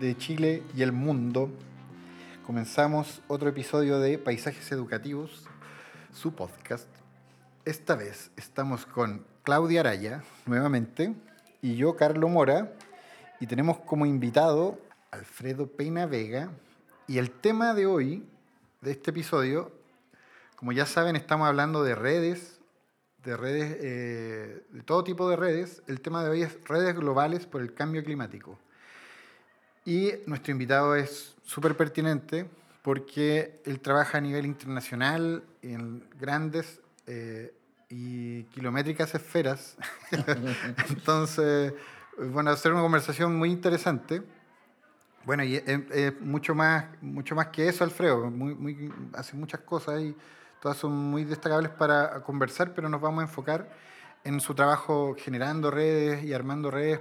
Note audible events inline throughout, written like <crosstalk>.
de Chile y el mundo. Comenzamos otro episodio de Paisajes Educativos, su podcast. Esta vez estamos con Claudia Araya, nuevamente, y yo, Carlo Mora, y tenemos como invitado Alfredo Peina Vega. Y el tema de hoy, de este episodio, como ya saben, estamos hablando de redes, de redes, eh, de todo tipo de redes. El tema de hoy es redes globales por el cambio climático. Y nuestro invitado es súper pertinente porque él trabaja a nivel internacional en grandes eh, y kilométricas esferas. <laughs> Entonces, bueno, hacer una conversación muy interesante. Bueno, y es, mucho, más, mucho más que eso, Alfredo. Hace muchas cosas y Todas son muy destacables para conversar, pero nos vamos a enfocar en su trabajo generando redes y armando redes.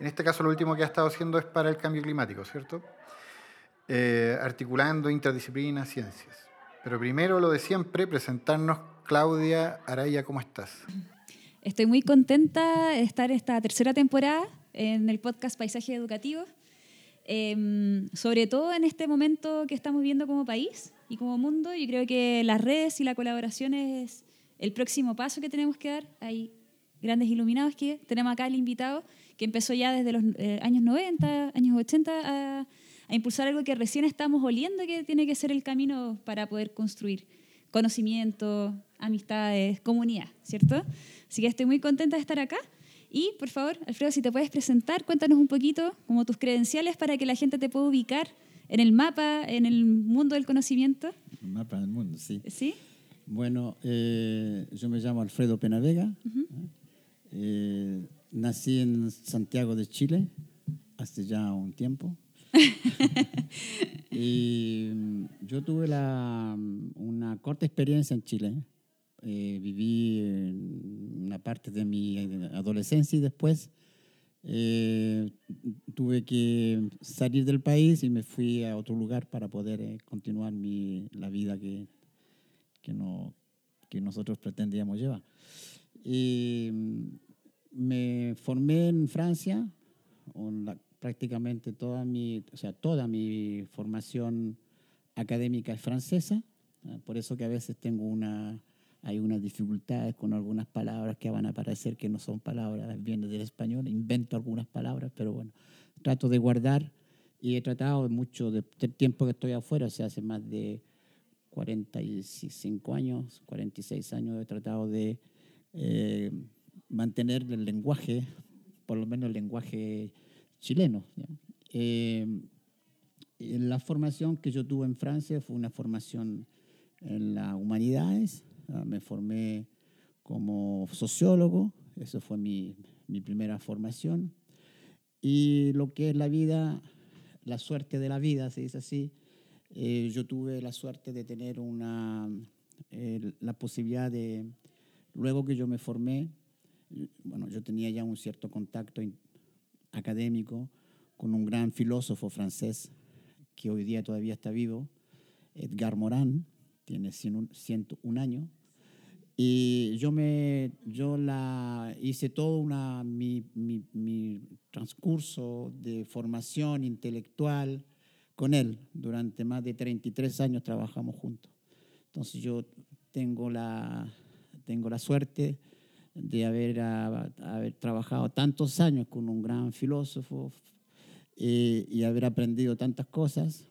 En este caso, lo último que ha estado haciendo es para el cambio climático, ¿cierto? Eh, articulando interdisciplinas, ciencias. Pero primero, lo de siempre, presentarnos. Claudia Araya, ¿cómo estás? Estoy muy contenta de estar esta tercera temporada en el podcast Paisaje Educativo, em, sobre todo en este momento que estamos viendo como país, y como mundo. Yo creo que las redes y la colaboración es el próximo paso que tenemos que dar. Hay grandes iluminados que tenemos acá el invitado que empezó ya desde los eh, años 90, años 80 a, a, impulsar algo que recién estamos oliendo que tiene que ser el camino para poder construir conocimiento, amistades, comunidad, ¿cierto? Así que estoy muy contenta de estar acá. Y, por favor, Alfredo, si te puedes presentar, cuéntanos un poquito como tus credenciales para que la gente te pueda ubicar en el mapa, en el mundo del conocimiento. El mapa del mundo, sí. ¿Sí? Bueno, eh, yo me llamo Alfredo Penavega. Eh, nací en Santiago de Chile hace ya un tiempo. <laughs> y yo tuve la, una corta experiencia en Chile. Eh, viví una parte de mi adolescencia y después eh, tuve que salir del país y me fui a otro lugar para poder eh, continuar mi, la vida que, que, no, que nosotros pretendíamos llevar. Y me formé en Francia, prácticamente toda mi, o sea, toda mi formación académica es francesa, ah, por eso que a veces tengo una hay unas dificultades con algunas palabras que van a aparecer que no son palabras, vienen del español, invento algunas palabras, pero bueno, trato de guardar y he tratado mucho de, tiempo que estoy afuera, o sea, hace más de 45 años, 46 años, he tratado de eh, mantener el lenguaje, por lo menos el lenguaje chileno. Eh, la formación que yo tuve en Francia fue una formación en las humanidades, me formé como sociólogo, eso fue mi, mi, primera formación. Y lo que es la vida, la suerte de la vida, se dice así, eh, yo tuve la suerte de tener una, la posibilidad de, luego que yo me formé, bueno, yo tenía ya un cierto contacto académico con un gran filósofo francés que hoy día todavía está vivo, Edgar Morin, tiene 101 años, y yo, me, yo la hice todo una, mi, mi, mi, transcurso de formación intelectual con él. Durante más de 33 años trabajamos juntos. Entonces yo tengo la, tengo la suerte de haber, haber trabajado tantos años con un gran filósofo eh, y haber aprendido tantas cosas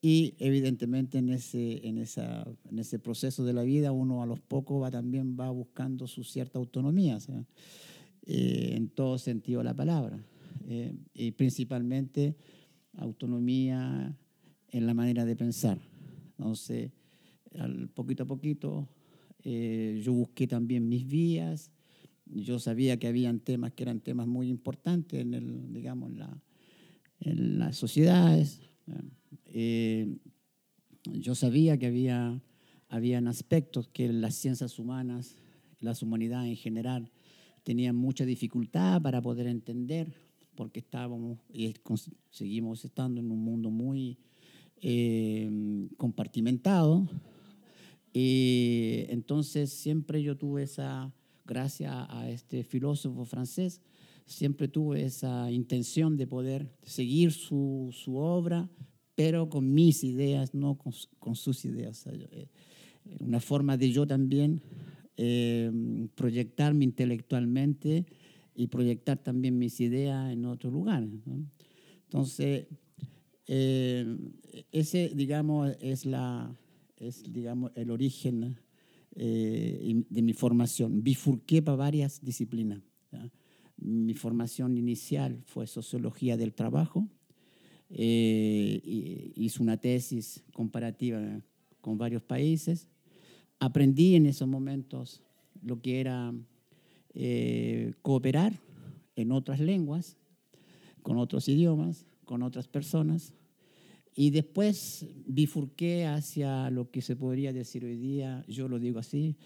y evidentemente en ese, en, esa, en ese proceso de la vida uno a los pocos va, también va buscando su cierta autonomía, eh, en todo sentido de la palabra. Eh, y principalmente autonomía en la manera de pensar. Entonces, al poquito a poquito, eh, yo busqué también mis vías. Yo sabía que habían temas que eran temas muy importantes en el, digamos, la, en las sociedades. Eh, yo sabía que había habían aspectos que las ciencias humanas, las humanidades en general, tenían mucha dificultad para poder entender, porque estábamos y seguimos estando en un mundo muy eh, compartimentado. Y entonces siempre yo tuve esa, gracias a este filósofo francés, siempre tuve esa intención de poder seguir su, su obra, pero con mis ideas, no con, con sus ideas. Eh, una forma de yo también eh, proyectarme intelectualmente y proyectar también mis ideas en otros lugares. Entonces, eh, ese, digamos, es, la, es digamos, el origen eh, de mi formación. Bifurqué para varias disciplinas. Mi formación inicial fue sociología del trabajo. hice una tesis comparativa con varios países aprendí en esos momentos lo que era eh, cooperar en otras lenguas, con otros idiomas, con otras personas. Y después bifurqué hacia lo que se podría decir hoy día, yo lo digo así,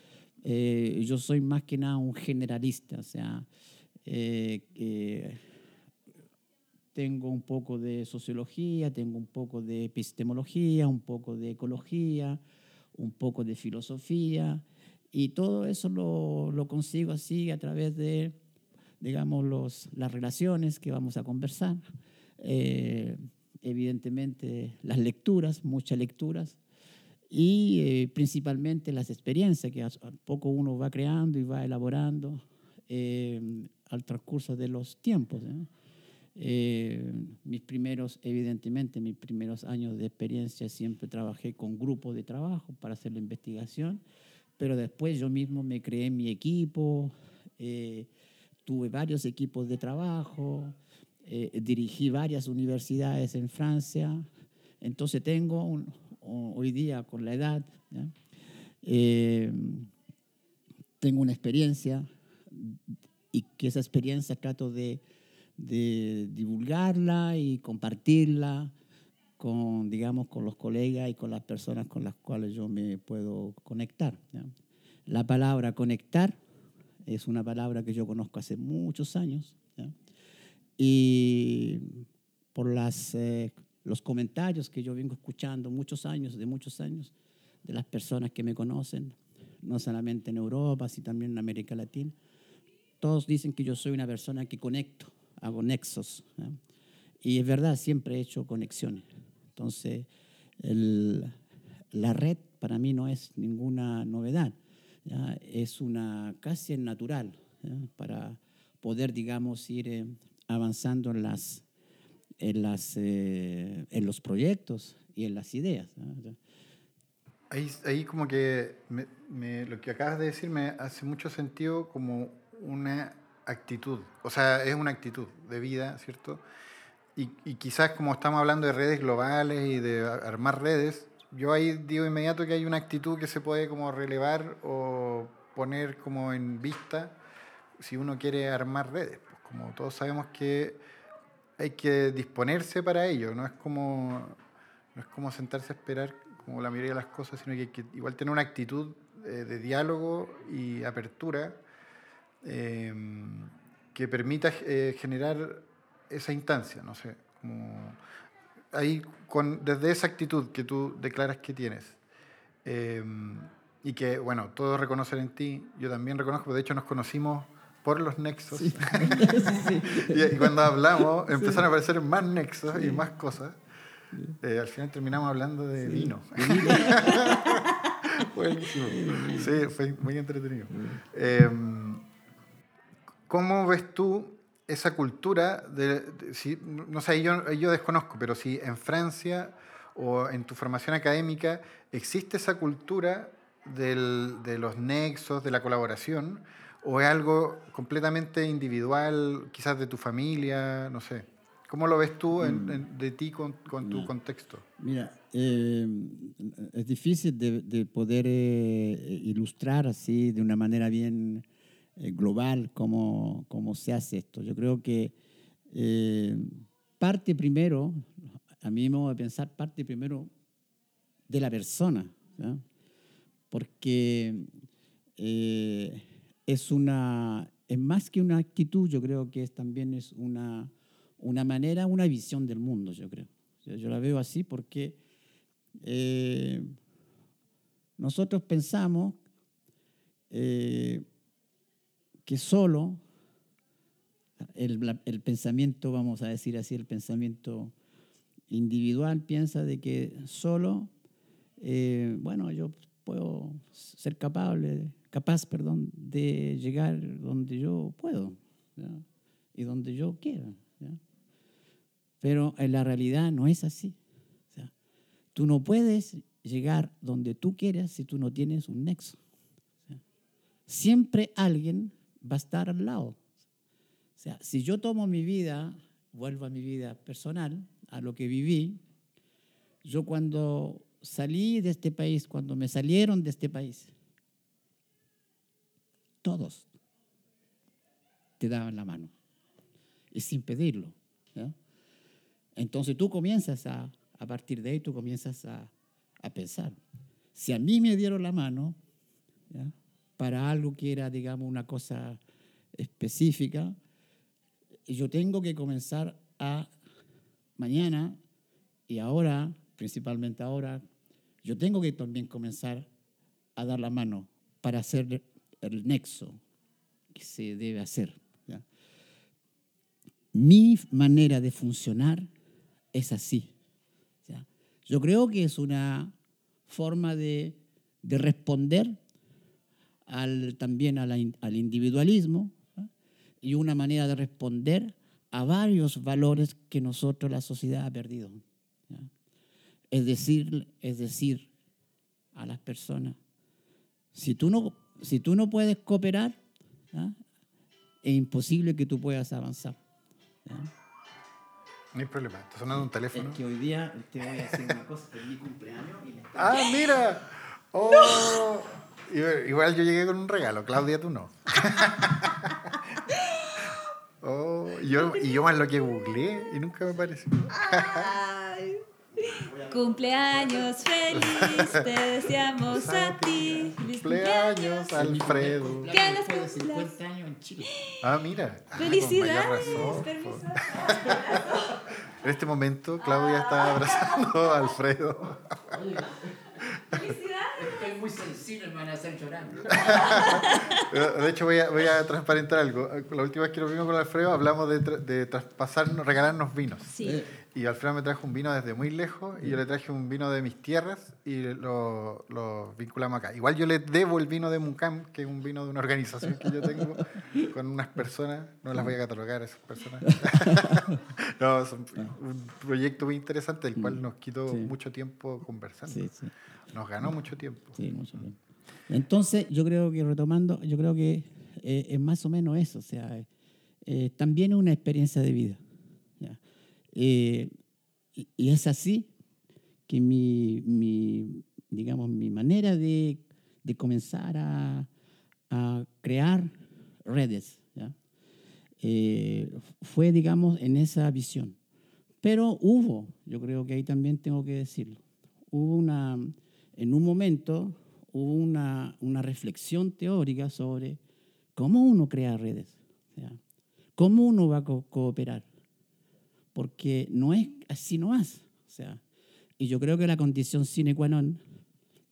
eh, yo soy más que nada un generalista, o sea, eh, tengo un poco de sociología, tengo un poco de epistemología, un poco de ecología, un poco de filosofía, y todo eso lo, lo consigo así a través de, digamos, los, las relaciones que vamos a conversar. Eh, evidentemente las lecturas, muchas lecturas, y eh, principalmente las experiencias que a poco uno va creando y va elaborando eh, al transcurso de los tiempos. Eh, mis primeros, evidentemente, mis primeros años de experiencia siempre trabajé con grupos de trabajo para hacer la investigación, pero después yo mismo me creé mi equipo, eh, tuve varios equipos de trabajo, eh, dirigí varias universidades en Francia, entonces tengo hoy día con la edad, tengo una experiencia y que esa experiencia trato de de divulgarla y compartirla con, digamos, con los colegas y con las personas con las cuales yo me puedo conectar. La palabra conectar es una palabra que yo conozco hace muchos años y por las, eh, los comentarios que yo vengo escuchando muchos años, de muchos años, de las personas que me conocen, no solamente en Europa, sino también en América Latina, todos dicen que yo soy una persona que conecto hago nexos. Y es verdad, siempre he hecho conexiones. Entonces, la red para mí no es ninguna novedad, es una casi natural para poder, digamos, ir eh, avanzando en, las, en, las, eh, en los proyectos y en las ideas. Ahí, ahí, como que me, lo que acabas de decir me hace mucho sentido como una actitud, o sea, es una actitud de vida, ¿cierto? Y, quizás como estamos hablando de redes globales y de armar redes, yo ahí digo inmediato que hay una actitud que se puede como relevar o poner como en vista si uno quiere armar redes. Como todos sabemos que hay que disponerse para ello, no es como, no es como sentarse a esperar como la mayoría de las cosas, sino que hay que igual tener una actitud eh, de diálogo y apertura Em, que permita eh, generar esa instancia, no sé, como ahí con, desde esa actitud que tú declaras que tienes em, y que, bueno, todos reconocen en ti, yo también reconozco, de hecho nos conocimos por los nexos. <laughs> y, cuando hablamos empezaron a aparecer más nexos y más cosas. Eh, al final terminamos hablando de vino. <laughs> Buenísimo. Sí, fue muy entretenido. ¿Cómo ves tú esa cultura? De, si, no sé, yo, yo desconozco, pero si en Francia o en tu formación académica existe esa cultura del, de los nexos, de la colaboración, o es algo completamente individual, quizás de tu familia, no sé. ¿Cómo lo ves tú mm. de ti con, con tu contexto? Mira, eh, es difícil de, de poder eh, ilustrar así de una manera bien eh, global cómo, cómo, se hace esto. Yo creo que, eh, parte primero, a mí me voy a pensar, parte primero de la persona, ¿ya? porque eh, es una, es más que una actitud, yo creo que es, también es una, una manera, una visión del mundo, yo creo. Yo, la veo así porque eh, nosotros pensamos eh, que solo el, pensamiento, vamos a decir así, el pensamiento individual piensa de que solo, eh, bueno, yo puedo ser capaz, capaz perdón, de llegar donde yo puedo y donde yo quiera. Pero en la realidad no es así. Tú no puedes llegar donde tú quieras si tú no tienes un nexo. Siempre alguien va a estar al lado. O sea, si yo tomo mi vida, vuelvo a mi vida personal, a lo que viví, yo cuando salí de este país, cuando me salieron de este país, todos te daban la mano y sin pedirlo. Entonces tú comienzas a, partir de ahí, tú comienzas a, pensar. Si a mí me dieron la mano para algo que era, digamos, una cosa específica, yo tengo que comenzar a mañana y ahora, principalmente ahora, yo tengo que también comenzar a dar la mano para hacer el nexo que se debe hacer. Mi manera de funcionar es así. Yo creo que es una forma de, de responder al, también a al individualismo y una manera de responder a varios valores que nosotros, la sociedad, ha perdido. Es decir, es decir, a las personas, si tú no, si tú no puedes cooperar, ¿ya? es imposible que tú puedas avanzar. ¿ya? No hay problema. Está sonando un teléfono. Es que hoy día te voy a decir una cosa, es mi cumpleaños y ¡Ah, mira! ¡Oh! Igual- Igual yo llegué con un regalo, Claudia, tú no. <laughs> oh, yo, y yo más lo que googleé y nunca me apareció. Cumpleaños feliz, te deseamos a ti. Cumpleaños, Alfredo. Fue de cumplas. 50 años en Chile. Ah, mira. Ah, Felicidades. po. En este momento, Claudia está abrazando a Alfredo. Estoy muy sensible, me van a hacer llorar. De hecho, voy a, voy a transparentar algo. La última vez que nos vimos con Alfredo hablamos de, tra- de traspasarnos, regalarnos vinos. Sí. Y Alfredo me trajo un vino desde muy lejos y yo le traje un vino de mis tierras y lo, lo vinculamos acá. Igual yo le debo el vino de Mucam, que es un vino de una organización que yo tengo con unas personas, no las voy a catalogar a esas personas. <laughs> no, es un, un proyecto muy interesante del cual nos quitó Sí. mucho tiempo conversando. Sí, sí. Nos ganó mucho tiempo. Sí, mucho bien. Entonces, yo creo que retomando, yo creo que eh, es más o menos eso, o sea, eh, también es una experiencia de vida. ¿ya? Eh, y, es así que mi, mi, digamos, mi manera de, de comenzar a, a crear redes ¿ya? Eh, fue, digamos, en esa visión. Pero hubo, yo creo que ahí también tengo que decirlo, hubo una, en un momento, hubo una, una reflexión teórica sobre cómo uno crea redes, ¿ya? cómo uno va a co- cooperar, porque no es así nomás. O sea, y yo creo que la condición sine qua non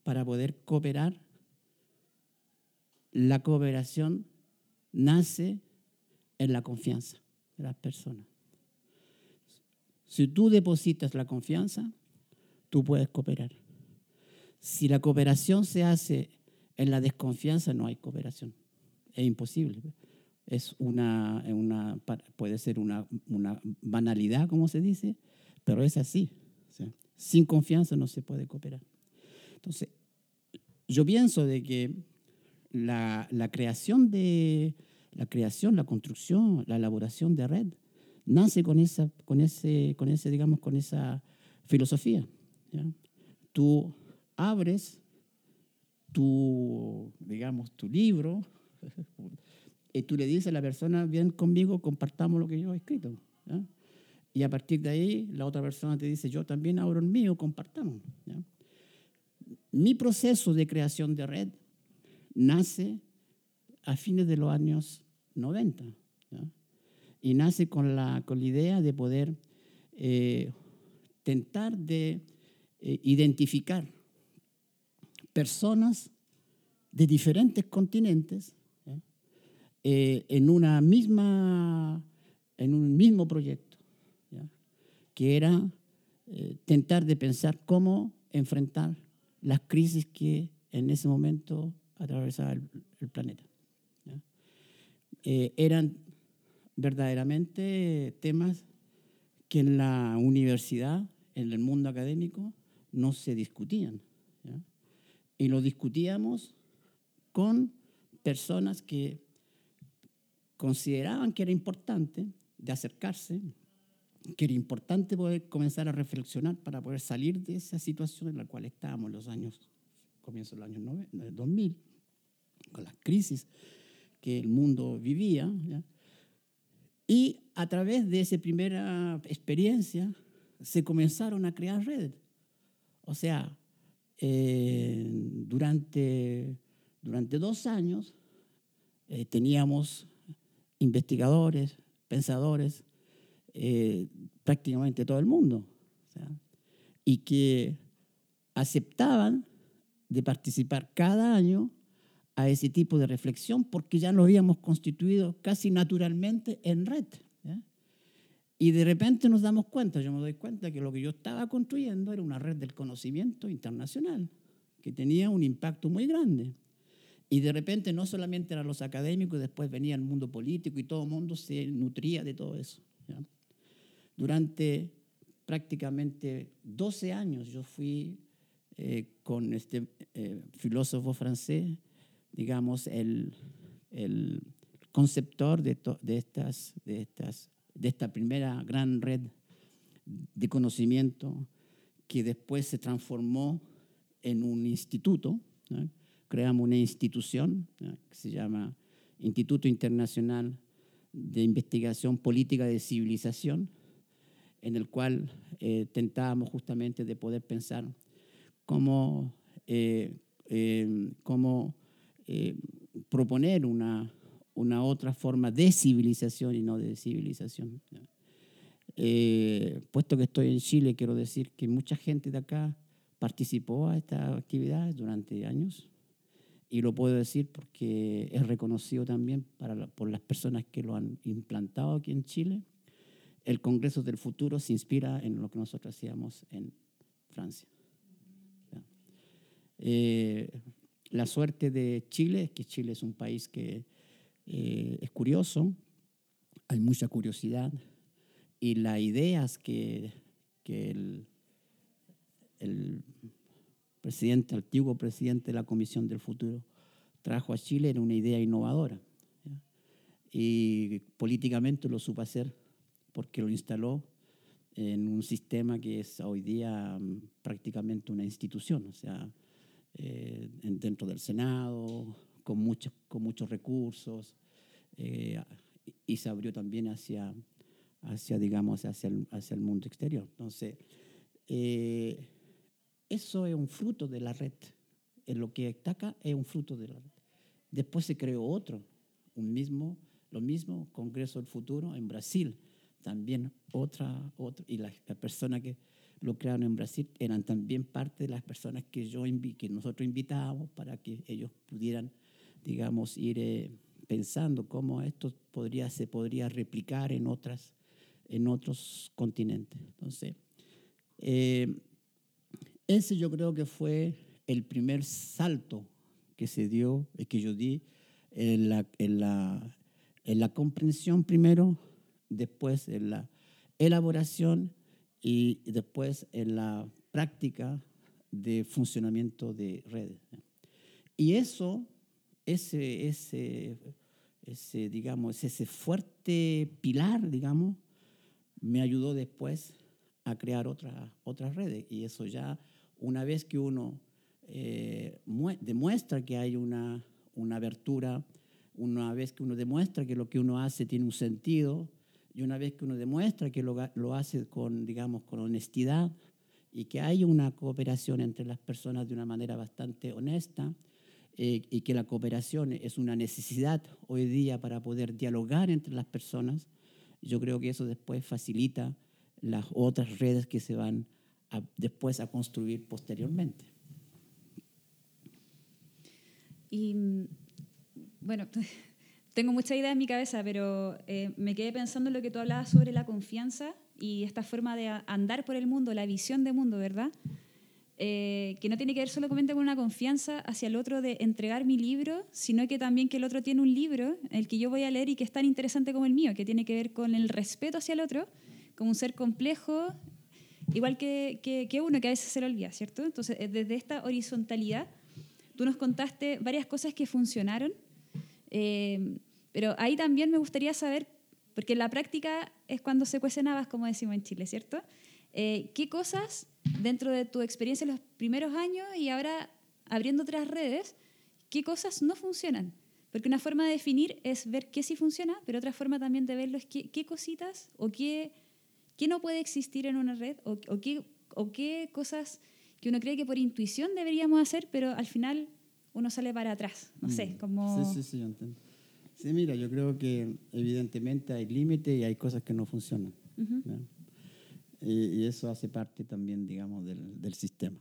para poder cooperar, la cooperación nace en la confianza de las personas. Si tú depositas la confianza, tú puedes cooperar. Si la cooperación se hace en la desconfianza, no hay cooperación. Es imposible. Es una, es una puede ser una, una banalidad, como se dice, pero es así. Sea, sin confianza no se puede cooperar. Entonces, yo pienso de que la, la creación de la creación, la construcción, la elaboración de red nace con esa, con ese, con ese, digamos, con esa filosofía. ¿ya? Tú abres tu, digamos, tu libro <laughs> y tú le dices a la persona, ven conmigo, compartamos lo que yo he escrito. ¿ya? Y a partir de ahí, la otra persona te dice, yo también abro el mío, compartamos. ¿ya? Mi proceso de creación de red nace a fines de los años 90. ¿ya? Y nace con la, con la idea de poder eh, tentar de eh, identificar personas de diferentes continentes. Eh, en una misma en un mismo proyecto ¿ya? que era eh, tentar de pensar cómo enfrentar las crisis que en ese momento atravesaba el, el planeta ¿ya? Eh, eran verdaderamente temas que en la universidad en el mundo académico no se discutían ¿ya? y lo discutíamos con personas que consideraban que era importante de acercarse, que era importante poder comenzar a reflexionar para poder salir de esa situación en la cual estábamos en los años, comienzo de los años 2000, con las crisis que el mundo vivía. ¿ya? Y a través de esa primera experiencia se comenzaron a crear redes. O sea, eh, durante, durante dos años eh, teníamos investigadores, pensadores, eh, prácticamente todo el mundo, y que aceptaban de participar cada año a ese tipo de reflexión porque ya lo habíamos constituido casi naturalmente en red. Y de repente nos damos cuenta, yo me doy cuenta que lo que yo estaba construyendo era una red del conocimiento internacional, que tenía un impacto muy grande. Y de repente no solamente eran los académicos, después venía el mundo político y todo el mundo se nutría de todo eso. ¿ya? Durante prácticamente 12 años yo fui eh, con este eh, filósofo francés, digamos, el, el conceptor de, de, estas, de, estas, de esta primera gran red de conocimiento que después se transformó en un instituto. ¿no? Creamos una institución que se llama Instituto Internacional de Investigación Política de Civilización, en el cual eh, tentábamos justamente de poder pensar cómo, eh, eh, cómo proponer una, una otra forma de civilización y no de civilización. puesto que estoy en Chile, quiero decir que mucha gente de acá participó a esta actividad durante años y lo puedo decir porque es reconocido también para, por las personas que lo han implantado aquí en Chile el Congreso del Futuro se inspira en lo que nosotros hacíamos en Francia. Eh, la suerte de Chile es que Chile es un país que eh, es curioso, hay mucha curiosidad y las ideas que, que el, el presidente, antiguo presidente de la Comisión del Futuro trajo a Chile una idea innovadora. Y políticamente lo supo hacer porque lo instaló en un sistema que es hoy día um, prácticamente una institución, o sea, eh, dentro del Senado, con muchos, con muchos recursos, eh, y se abrió también hacia, hacia digamos, hacia el, hacia el mundo exterior. Entonces, eh, eso es un fruto de la red. En lo que está acá es un fruto de la red. Después se creó otro, un mismo, lo mismo, Congreso del Futuro en Brasil, también otra, otra y las la personas que lo crearon en Brasil eran también parte de las personas que, yo, que nosotros invitábamos para que ellos pudieran, digamos, ir eh, pensando cómo esto podría, se podría replicar en, otras, en otros continentes. Entonces, eh, ese yo creo que fue el primer salto que se dio, que yo di en la, en la, en la comprensión primero después en la elaboración y después en la práctica de funcionamiento de redes. Y eso, ese, ese, ese, digamos, ese fuerte pilar, digamos, me ayudó después a crear otra, otras redes. Y eso ya, una vez que uno eh, demuestra que hay una, una abertura, una vez que uno demuestra que lo que uno hace tiene un sentido, Y una vez que uno demuestra que lo, lo hace con, digamos, con honestidad y que hay una cooperación entre las personas de una manera bastante honesta, eh, y que la cooperación es una necesidad hoy día para poder dialogar entre las personas, yo creo que eso después facilita las otras redes que se van después a construir posteriormente. Y bueno, <laughs> tengo mucha idea en mi cabeza, pero eh, me quedé pensando en lo que tú hablabas sobre la confianza y esta forma de andar por el mundo, la visión de mundo, ¿verdad? Eh, que no tiene que ver solamente con una confianza hacia el otro de entregar mi libro, sino que también que el otro tiene un libro, el que yo voy a leer y que es tan interesante como el mío, que tiene que ver con el respeto hacia el otro, como un ser complejo, igual que, que, uno, que a veces se lo olvida, ¿cierto? Entonces, eh, desde esta horizontalidad, tú nos contaste varias cosas que funcionaron, eh, pero ahí también me gustaría saber, porque la práctica es cuando se cuecen habas, como decimos en Chile, ¿cierto? ¿Qué cosas dentro de tu experiencia en los primeros años y ahora abriendo otras redes, qué cosas no funcionan. Porque una forma de definir es ver qué sí funciona, pero otra forma también de verlo es qué, qué cositas o qué, qué, no puede existir en una red o, o, qué, o qué cosas que uno cree que por intuición deberíamos hacer, pero al final uno sale para atrás. No sé, mm. como... Sí, sí, sí, yo entiendo. Sí, mira, yo creo que evidentemente hay límites y hay cosas que no funcionan. Y, eso hace parte también, digamos, del, del sistema.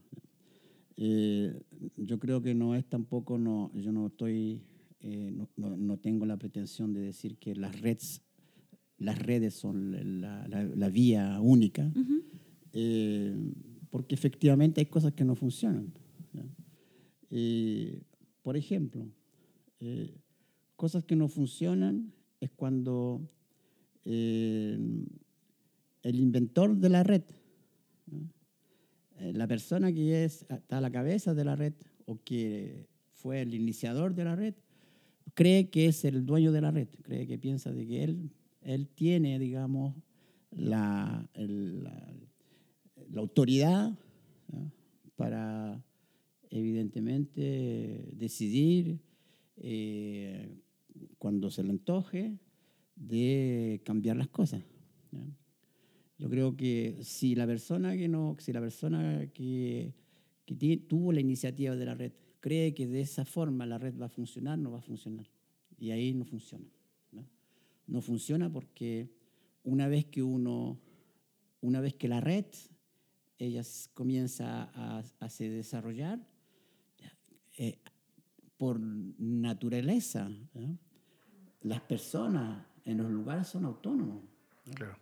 Eh, yo creo que no es tampoco, no, yo no estoy, eh, no, no, tengo la pretensión de decir que las redes, las redes son la, la, vía única, eh, porque efectivamente hay cosas que no funcionan. por ejemplo, cosas que no funcionan es cuando el inventor de la red, eh, la persona que es, está a la cabeza de la red o que fue el iniciador de la red, cree que es el dueño de la red, cree que piensa de que él, él tiene, digamos, la, autoridad para, evidentemente, decidir eh, cuando se le antoje de cambiar las cosas. Yo creo que si la persona que no, si la persona que tuvo la iniciativa de la red cree que de esa forma la red va a funcionar, no va a funcionar. Y ahí no funciona. No, no funciona porque una vez que uno, una vez que la red ella comienza a, a se desarrollar, eh, por naturaleza, las personas en los lugares son autónomos. Claro.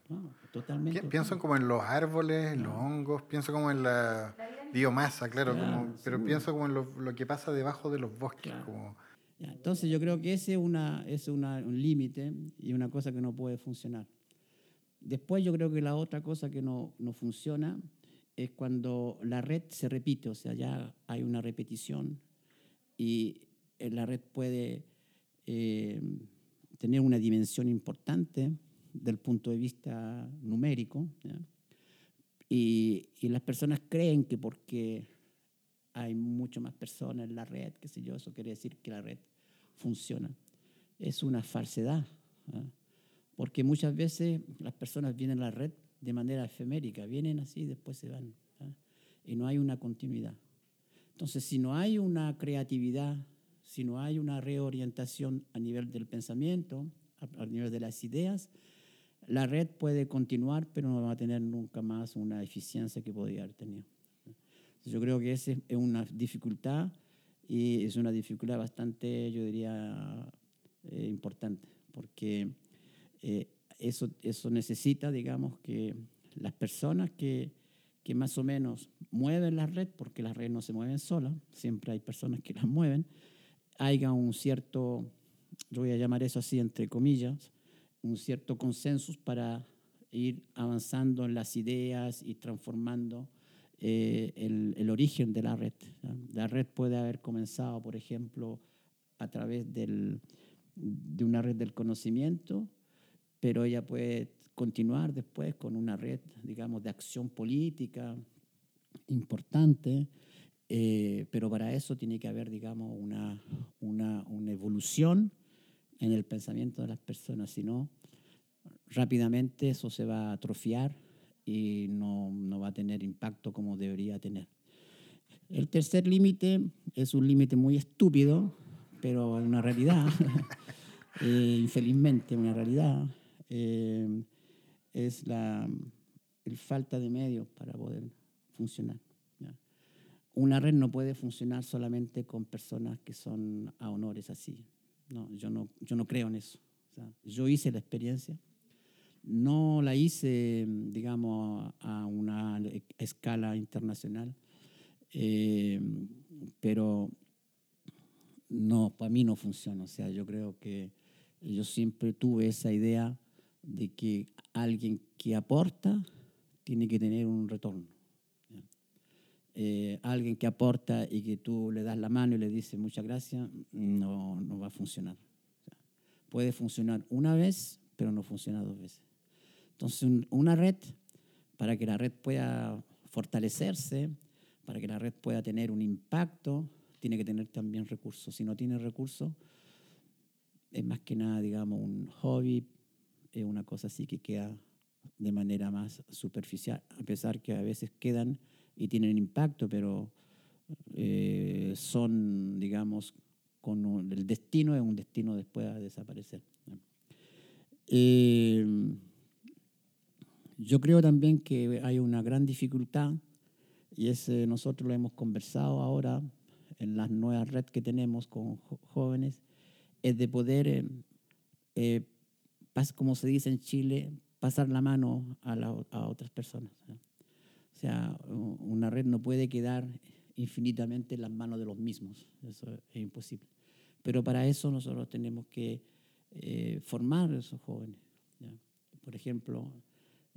totalmente. Pienso como en los árboles, en los hongos, pienso como en la biomasa, claro, pero pienso como en lo, que pasa debajo de los bosques. Como... entonces yo creo que ese es, una, es una, un límite y una cosa que no puede funcionar. Después yo creo que la otra cosa que no, no funciona es cuando la red se repite, o sea, ya hay una repetición y la red puede eh, tener una dimensión importante del punto de vista numérico. Y, y, las personas creen que porque hay mucho más personas en la red, qué sé yo, eso quiere decir que la red funciona. Es una falsedad, porque muchas veces las personas vienen a la red de manera efemérica, vienen así y después se van, y no hay una continuidad. Entonces, si no hay una creatividad, si no hay una reorientación a nivel del pensamiento, a nivel de las ideas, la red puede continuar, pero no va a tener nunca más una eficiencia que podría haber tenido. Yo creo que esa es una dificultad y es una dificultad bastante, yo diría, eh, importante, porque eh, eso, eso necesita, digamos, que las personas que, que más o menos mueven la red, porque las redes no se mueven solas, siempre hay personas que las mueven, haya un cierto, yo voy a llamar eso así entre comillas, un cierto consenso para ir avanzando en las ideas y transformando eh, el, origen de la red. La red puede haber comenzado, por ejemplo, a través del, de una red del conocimiento, pero ella puede continuar después con una red, digamos, de acción política importante, eh, pero para eso tiene que haber, digamos, una, una, una evolución en el pensamiento de las personas, si no, rápidamente eso se va a atrofiar y no, no va a tener impacto como debería tener. El tercer límite es un límite muy estúpido, pero una realidad, <laughs> eh, infelizmente una realidad, eh, es la el falta de medios para poder funcionar. Una red no puede funcionar solamente con personas que son a honores así. No, yo, no, yo no creo en eso. yo hice la experiencia, no la hice, digamos, a una escala internacional, eh, pero no, para mí no funciona. O sea, yo creo que yo siempre tuve esa idea de que alguien que aporta tiene que tener un retorno. Eh, alguien que aporta y que tú le das la mano y le dices muchas gracias, no, no va a funcionar. puede funcionar una vez, pero no funciona dos veces. Entonces, una red, para que la red pueda fortalecerse, para que la red pueda tener un impacto, tiene que tener también recursos. Si no tiene recursos, es más que nada, digamos, un hobby, es una cosa así que queda de manera más superficial, a pesar que a veces quedan y tienen impacto, pero eh, son, digamos, con el destino es un destino después a desaparecer. Eh, yo creo también que hay una gran dificultad, y es, eh, nosotros lo hemos conversado ahora en las nuevas redes que tenemos con jóvenes, es de poder, como se dice en Chile, pasar la mano a, a otras personas. O sea, una red no puede quedar infinitamente en las manos de los mismos, eso es imposible. Pero para eso nosotros tenemos que eh, formar a esos jóvenes. Por ejemplo,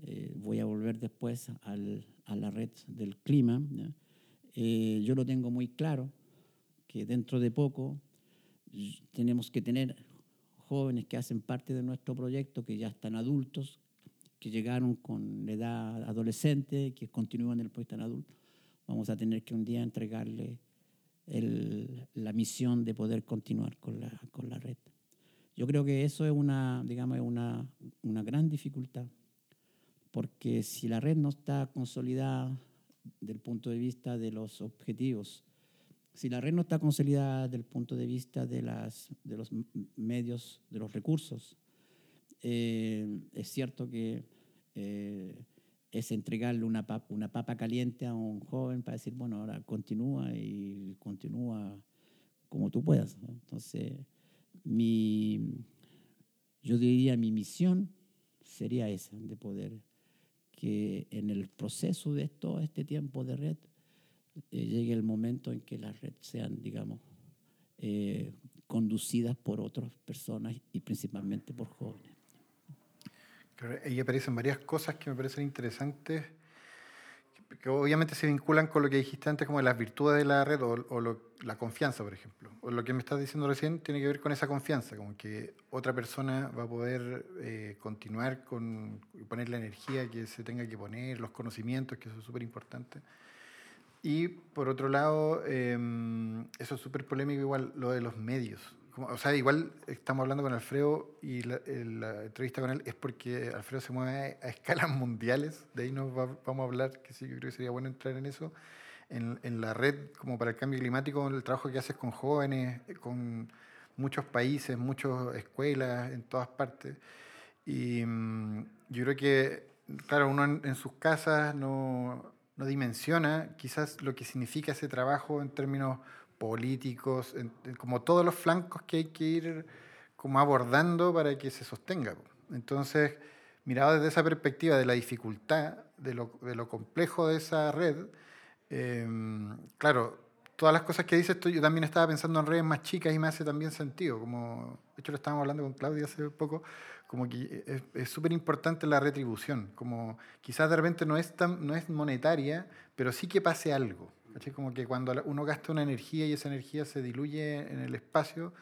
eh, voy a volver después al, a la red del clima. Eh, yo lo tengo muy claro, que dentro de poco tenemos que tener jóvenes que hacen parte de nuestro proyecto, que ya están adultos, que llegaron con la edad adolescente, que continúan el proyecto en adulto, vamos a tener que un día entregarle el, la misión de poder continuar con la, con la red. Yo creo que eso es una, digamos, una, una gran dificultad, porque si la red no está consolidada desde el punto de vista de los objetivos, si la red no está consolidada desde el punto de vista de, las, de los medios, de los recursos, eh, es cierto que eh, es entregarle una papa, una papa caliente a un joven para decir, bueno, ahora continúa y continúa como tú puedas. Entonces, mi, yo diría mi misión sería esa, de poder que en el proceso de todo este tiempo de red eh, llegue el momento en que las redes sean, digamos, conducidas por otras personas y principalmente por jóvenes. Ahí aparecen varias cosas que me parecen interesantes, que, obviamente se vinculan con lo que dijiste antes, como las virtudes de la red o, la confianza, por ejemplo. O lo que me estás diciendo recién tiene que ver con esa confianza, como que otra persona va a poder eh, continuar con poner la energía que se tenga que poner, los conocimientos, que eso es súper importante. Y por otro lado, em, eso es súper polémico igual, lo de los medios o sea, igual estamos hablando con Alfredo y la, entrevista con él es porque Alfredo se mueve a escalas mundiales, de ahí nos vamos a hablar, que sí, yo creo que sería bueno entrar en eso, en, en, la red como para el cambio climático, el trabajo que haces con jóvenes, con muchos países, muchas escuelas, en todas partes. Y mm, yo creo que, claro, uno en, sus casas no, no dimensiona quizás lo que significa ese trabajo en términos políticos, como todos los flancos que hay que ir como abordando para que se sostenga. Entonces, mirado desde esa perspectiva de la dificultad, de lo, de lo complejo de esa red, em, claro, todas las cosas que dices tú, yo también estaba pensando en redes más chicas y me hace también sentido, como, de hecho lo estábamos hablando con Claudia hace poco, como que es súper importante la retribución, como quizás de repente no es, tan, no es monetaria, pero sí que pase algo. Como que cuando uno gasta una energía y esa energía se diluye en el espacio,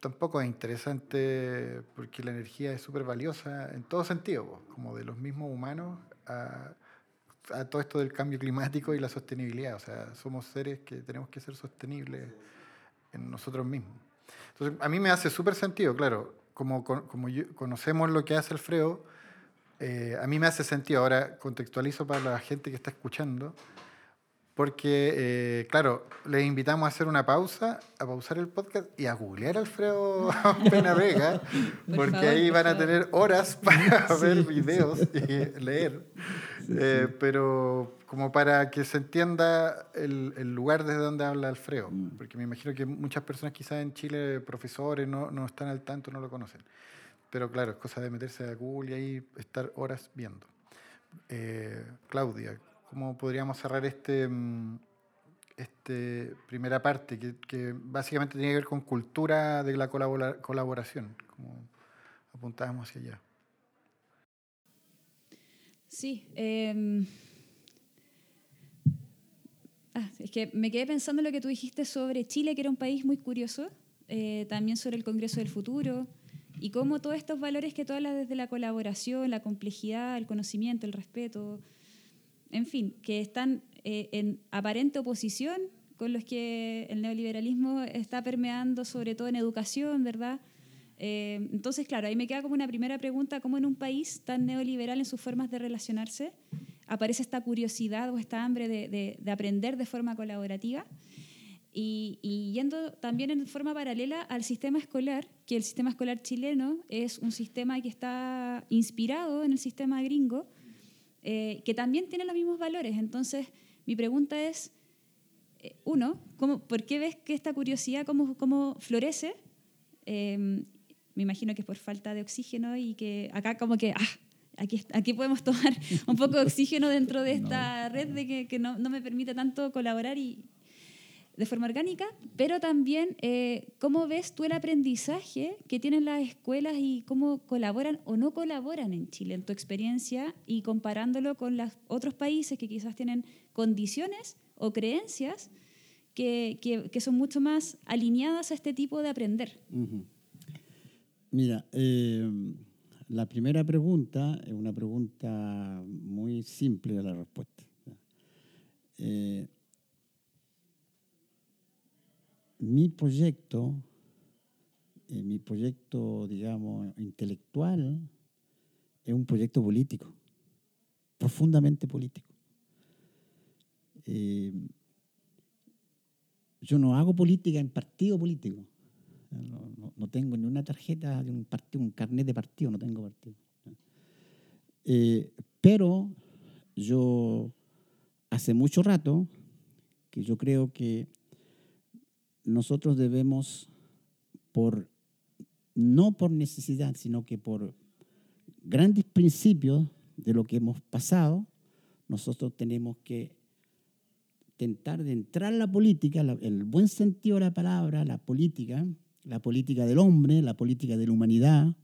tampoco es interesante porque la energía es súper valiosa en todo sentido, como de los mismos humanos a, todo esto del cambio climático y la sostenibilidad. O sea, somos seres que tenemos que ser sostenibles en nosotros mismos. Entonces, a mí me hace súper sentido, claro, como, como conocemos lo que hace Alfredo, eh, a mí me hace sentido. Ahora contextualizo para la gente que está escuchando porque, eh, claro, les invitamos a hacer una pausa, a pausar el podcast y a googlear a Alfredo <laughs> Penavega, porque ahí van a tener horas para <laughs> ver videos y leer. Eh, pero como para que se entienda el, el, lugar desde donde habla Alfredo, mm. porque me imagino que muchas personas quizás en Chile, profesores, no, no están al tanto, no lo conocen. Pero claro, es cosa de meterse a Google y ahí estar horas viendo. Eh, Claudia, cómo podríamos cerrar este, mm, este primera parte, que, básicamente tiene que ver con cultura de la colaboración, como apuntábamos hacia allá. Sí. Em, ah, es que me quedé pensando en lo que tú dijiste sobre Chile, que era un país muy curioso, eh, también sobre el Congreso del Futuro, y cómo todos estos valores que tú hablas desde la colaboración, la complejidad, el conocimiento, el respeto, en fin, que están eh, en aparente oposición con los que el neoliberalismo está permeando, sobre todo en educación, ¿verdad? Eh, entonces, claro, ahí me queda como una primera pregunta, ¿cómo en un país tan neoliberal en sus formas de relacionarse aparece esta curiosidad o esta hambre de, aprender de forma colaborativa? Y, y, yendo también en forma paralela al sistema escolar, que el sistema escolar chileno es un sistema que está inspirado en el sistema gringo, eh, que también tiene los mismos valores. Entonces, mi pregunta es, eh, uno, ¿cómo, ¿por qué ves que esta curiosidad cómo, cómo florece? Em, me imagino que es por falta de oxígeno y que acá como que, ah, aquí, aquí podemos tomar <laughs> un poco de oxígeno dentro de esta red de que, que no, no, me permite tanto colaborar y, de forma orgánica, pero también eh, cómo ves tú el aprendizaje que tienen las escuelas y cómo colaboran o no colaboran en Chile, en tu experiencia, y comparándolo con los otros países que quizás tienen condiciones o creencias que, que, son mucho más alineadas a este tipo de aprender. Mira, eh, la primera pregunta es una pregunta muy simple de la respuesta. Eh, mi proyecto, eh, mi proyecto, digamos, intelectual, es un proyecto político, profundamente político. Eh, yo no hago política en partido político. No, tengo ni una tarjeta de un partido, un carnet de partido, no tengo partido. Eh, pero yo hace mucho rato que yo creo que nosotros debemos, por, no por necesidad, sino que por grandes principios de lo que hemos pasado, nosotros tenemos que intentar de entrar en la política, el buen sentido de la palabra, la política, la política del hombre, la política de la humanidad,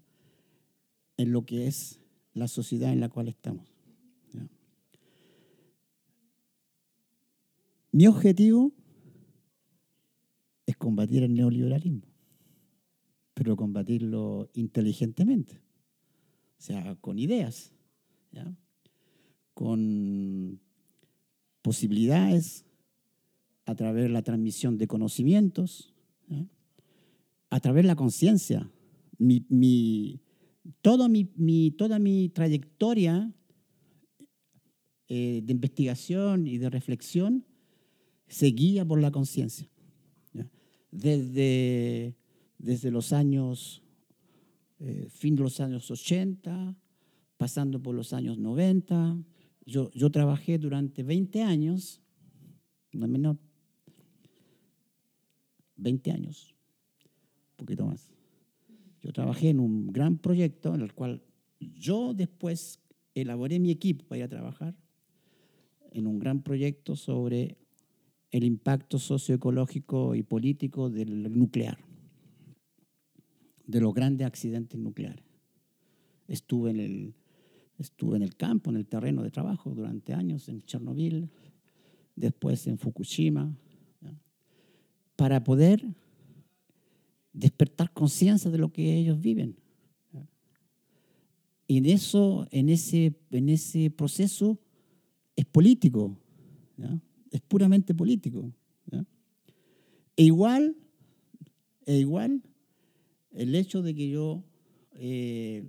en lo que es la sociedad en la cual estamos. Mi objetivo combatir el neoliberalismo, pero combatirlo inteligentemente, o sea, con ideas, con posibilidades a través de la transmisión de conocimientos, a través de la conciencia. Mi, toda, mi, toda mi trayectoria eh, de investigación y de reflexión se guía por la conciencia desde, desde los años, eh, fin de los años 80, pasando por los años 90. Yo, yo trabajé durante 20 años, no menor, 20 años, un poquito más. Yo trabajé en un gran proyecto en el cual yo después elaboré mi equipo para ir a trabajar en un gran proyecto sobre el impacto socioecológico y político del nuclear, de los grandes accidentes nucleares. Estuve en el, estuve en el campo, en el terreno de trabajo durante años, en Chernobyl, después en Fukushima, para poder despertar conciencia de lo que ellos viven. Y en eso, en ese, en ese proceso es político. Es puramente político. E igual, e igual, el hecho de que yo eh,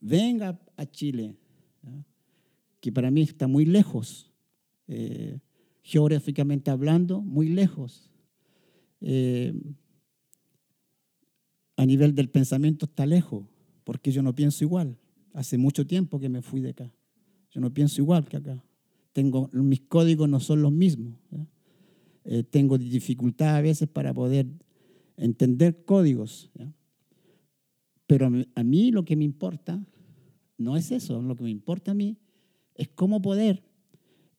venga a Chile, ¿ya? que para mí está muy lejos, eh, geográficamente hablando, muy lejos. Eh, a nivel del pensamiento está lejos, porque yo no pienso igual. Hace mucho tiempo que me fui de acá. Yo no pienso igual que acá. Tengo, mis códigos no son los mismos. Eh, tengo dificultad a veces para poder entender códigos. Pero a mí lo que me importa no es eso. Lo que me importa a mí es cómo poder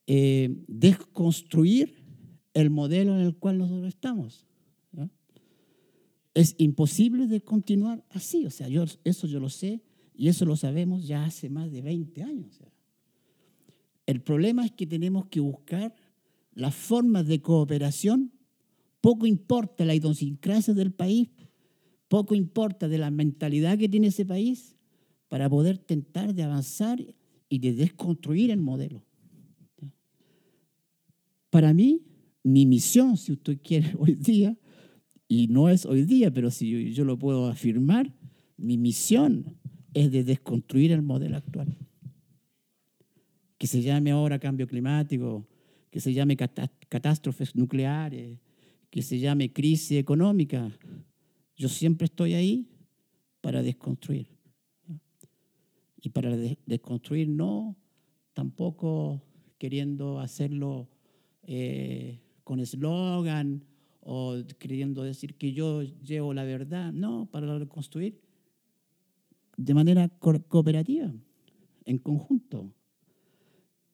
eh, desconstruir el modelo en el cual nosotros estamos. Es imposible de continuar así. O sea, yo, eso yo lo sé y eso lo sabemos ya hace más de 20 años. El problema es que tenemos que buscar las formas de cooperación. Poco importa la idiosincrasia del país, poco importa de la mentalidad que tiene ese país para poder tentar de avanzar y de desconstruir el modelo. Para mí, mi misión, si usted quiere, <laughs> hoy día, y no es hoy día, pero si yo lo puedo afirmar, mi misión es de desconstruir el modelo actual. Que se llame ahora cambio climático, que se llame catástrofes nucleares, que se llame crisis económica. Yo siempre estoy ahí para desconstruir. Y para desconstruir no tampoco queriendo hacerlo eh, con eslogan o queriendo decir que yo llevo la verdad. No, para reconstruir de manera cooperativa, en conjunto,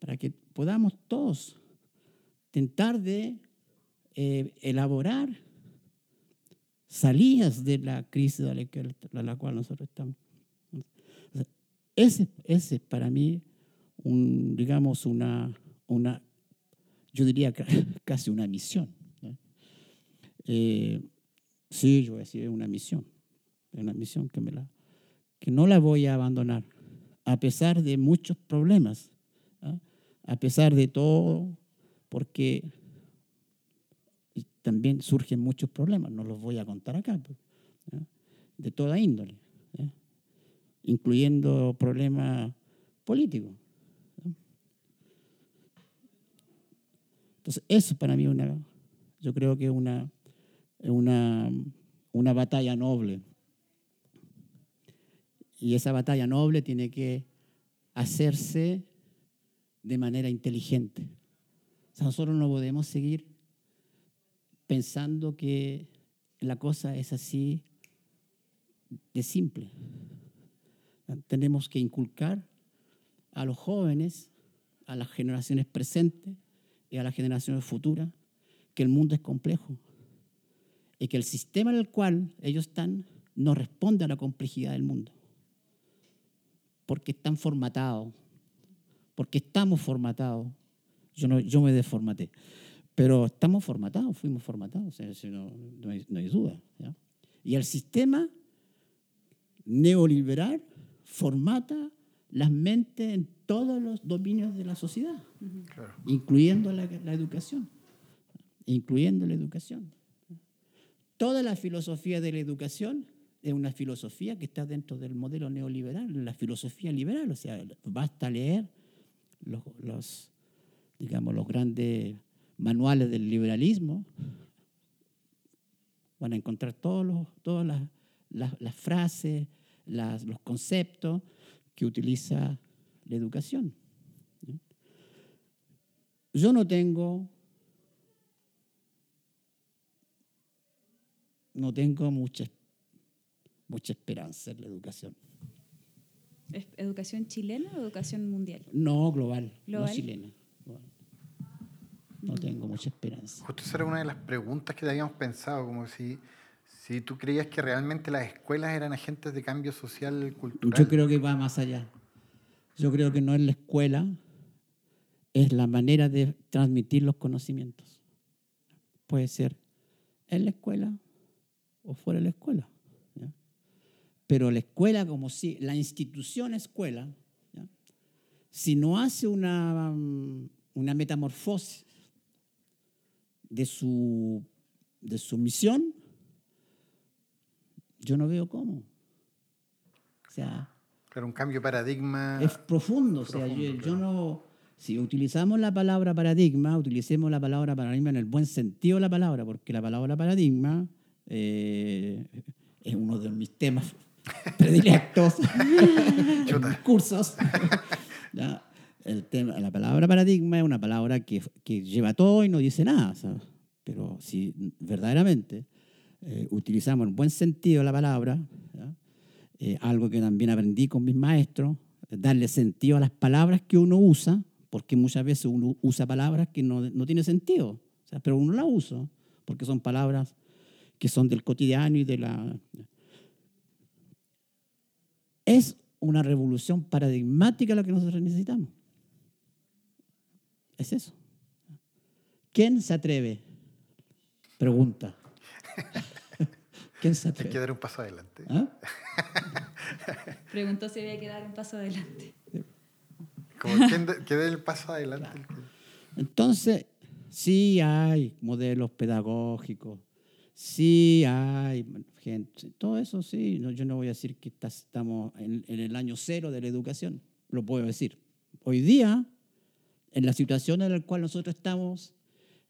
para que podamos todos tentar de eh, elaborar salidas de la crisis a la, cual nosotros estamos. Ese, ese es para mí, un, digamos, una, una, yo diría <laughs> casi una misión. Eh, sí, yo voy a decir, una misión, una misión que, me la, que no la voy a abandonar, a pesar de muchos problemas. A pesar de todo, porque también surgen muchos problemas, no los voy a contar acá, ¿ah? de toda índole incluyendo problemas políticos. Entonces, eso para mí una, yo creo que es una, una batalla noble. Y esa batalla noble tiene que hacerse de manera inteligente. O nosotros no podemos seguir pensando que la cosa es así de simple tenemos que inculcar a los jóvenes, a las generaciones presentes y a las generaciones futuras, que el mundo es complejo y que el sistema en el cual ellos están no responde a la complejidad del mundo, porque están formatados, porque estamos formatados. Yo, no, yo me desformaté, pero estamos formatados, fuimos formatados, no, no, hay, no hay, duda. Y el sistema neoliberal formata las mentes en todos los dominios de la sociedad, incluyendo la, educación, incluyendo la educación. Toda la filosofía de la educación es una filosofía que está dentro del modelo neoliberal, la filosofía liberal, o sea, basta leer los, digamos, los grandes manuales del liberalismo, van a encontrar todos todas las, las frases, los conceptos que utiliza la educación. Yo no tengo, no tengo mucha, mucha esperanza en la educación. ¿Es educación chilena o educación mundial? No, global, no chilena. No tengo mucha esperanza. Justo esa era una de las preguntas que habíamos pensado, como si si tú creías que realmente las escuelas eran agentes de cambio social y cultural. Yo creo que va más allá. Yo creo que no es la escuela, es la manera de transmitir los conocimientos. Puede ser en la escuela o fuera de la escuela. Pero la escuela como si, la institución escuela, si no hace una, una metamorfosis de su, de su misión, yo no veo cómo. sea, Claro, un cambio de paradigma. es profundo. O sea, yo, profundo, yo claro. no. Si utilizamos la palabra paradigma, utilicemos la palabra paradigma en el buen sentido de la palabra, porque la palabra paradigma eh, es uno de mis temas predilectos <laughs> cursos. <laughs> Ya, El tema, la palabra paradigma es una palabra que, que lleva todo y no dice nada. ¿sabes? Pero si verdaderamente eh, utilizamos en buen sentido la palabra. Eh, algo que también aprendí con mis maestros, darle sentido a las palabras que uno usa, porque muchas veces uno usa palabras que no, no tienen sentido, o sea, pero uno las usa, porque son palabras que son del cotidiano y de la... Es una revolución paradigmática lo que nosotros necesitamos. Es eso. ¿Quién se atreve? Pregunta. <laughs> ¿Quién se Hay que atreve? dar un paso adelante. ¿Ah? <laughs> Preguntó si había que dar un paso adelante. Como quien de- que dé el paso adelante. Entonces, sí hay modelos pedagógicos, sí hay gente, todo eso sí, no, yo no voy a decir que estamos en, el año cero de la educación, lo puedo decir. Hoy día, en la situación en la cual nosotros estamos,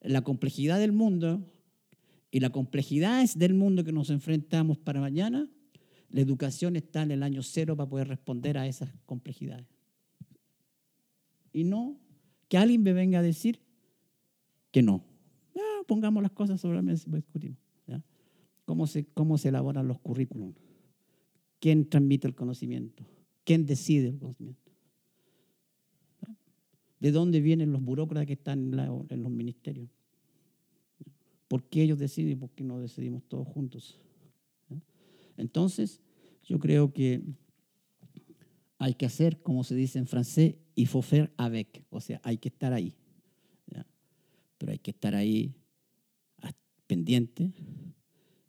la complejidad del mundo y la complejidad del mundo que nos enfrentamos para mañana, la educación está en el año cero para poder responder a esas complejidades. Y no que alguien me venga a decir que no. Ya, pongamos las cosas sobre la mesa y discutimos. ¿Cómo, se, ¿Cómo se elaboran los currículums? ¿Quién transmite el conocimiento? ¿Quién decide el conocimiento? ¿De dónde vienen los burócratas que están en, los ministerios? ¿Por qué ellos deciden y por qué no decidimos todos juntos? Entonces, yo creo que hay que hacer, como se dice en francés, faut faire avec, o sea, hay que estar ahí. Pero hay que estar ahí pendiente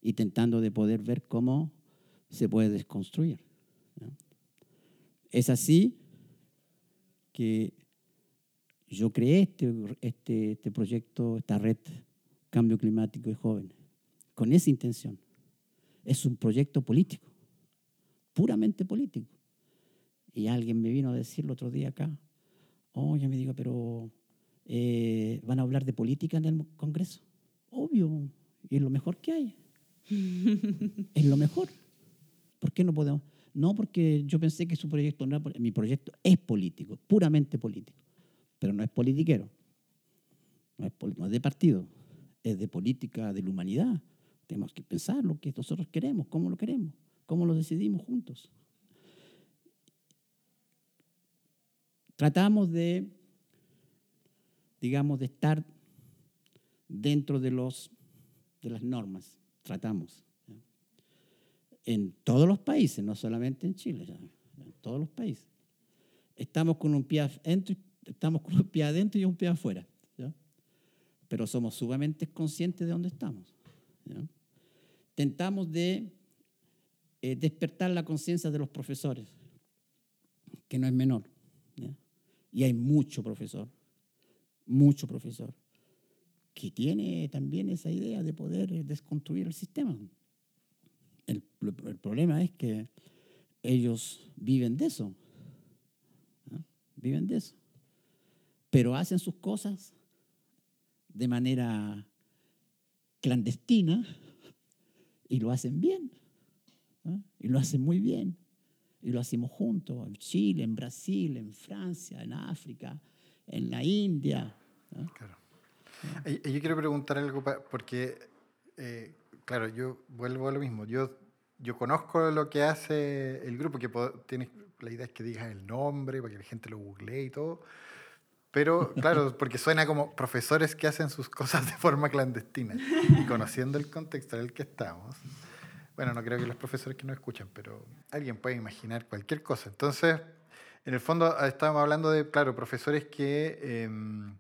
y tentando de poder ver cómo se puede desconstruir. ¿ya? Es así que yo creé este, este, este proyecto, esta red Cambio Climático y Jóvenes, con esa intención. Es un proyecto político, puramente político. Y alguien me vino a decir el otro día acá, oye, me digo, pero eh, ¿van a hablar de política en el Congreso? Obvio, y es lo mejor que hay. <laughs> es lo mejor. ¿Por qué no podemos? No, porque yo pensé que su proyecto no era, mi proyecto es político, puramente político, pero no es politiquero, no es, no es de partido, es de política de la humanidad. Tenemos que pensar lo que nosotros queremos, cómo lo queremos, cómo lo decidimos juntos. tratamos de, digamos, de estar dentro de, los, de las normas, tratamos. ¿ya? En todos los países, no solamente en Chile, en todos los países. Estamos con un pie adentro, estamos con un pie adentro y un pie afuera, pero somos sumamente conscientes de dónde estamos. Tentamos de eh, despertar la conciencia de los profesores, que no es menor. Y hay mucho profesor, mucho profesor, que tiene también esa idea de poder desconstruir el sistema. El, problema es que ellos viven de eso, ¿no? viven de eso, pero hacen sus cosas de manera clandestina y lo hacen bien, ¿no? y lo hacen muy bien. Y lo hacemos juntos, en Chile, en Brasil, en Francia, en África, en la India. ¿no? Claro. Eh, eh, Yo quiero preguntar algo, porque, eh, claro, yo vuelvo a lo mismo. Yo, yo conozco lo que hace el grupo, que tienes, la idea es que digas el nombre para que la gente lo googlee y todo. Pero, <laughs> claro, porque suena como profesores que hacen sus cosas de forma clandestina. Y conociendo el contexto en el que estamos, bueno, no creo que los profesores que nos escuchan, pero alguien puede imaginar cualquier cosa. Entonces, en el fondo ah, estábamos hablando de, claro, profesores que, em,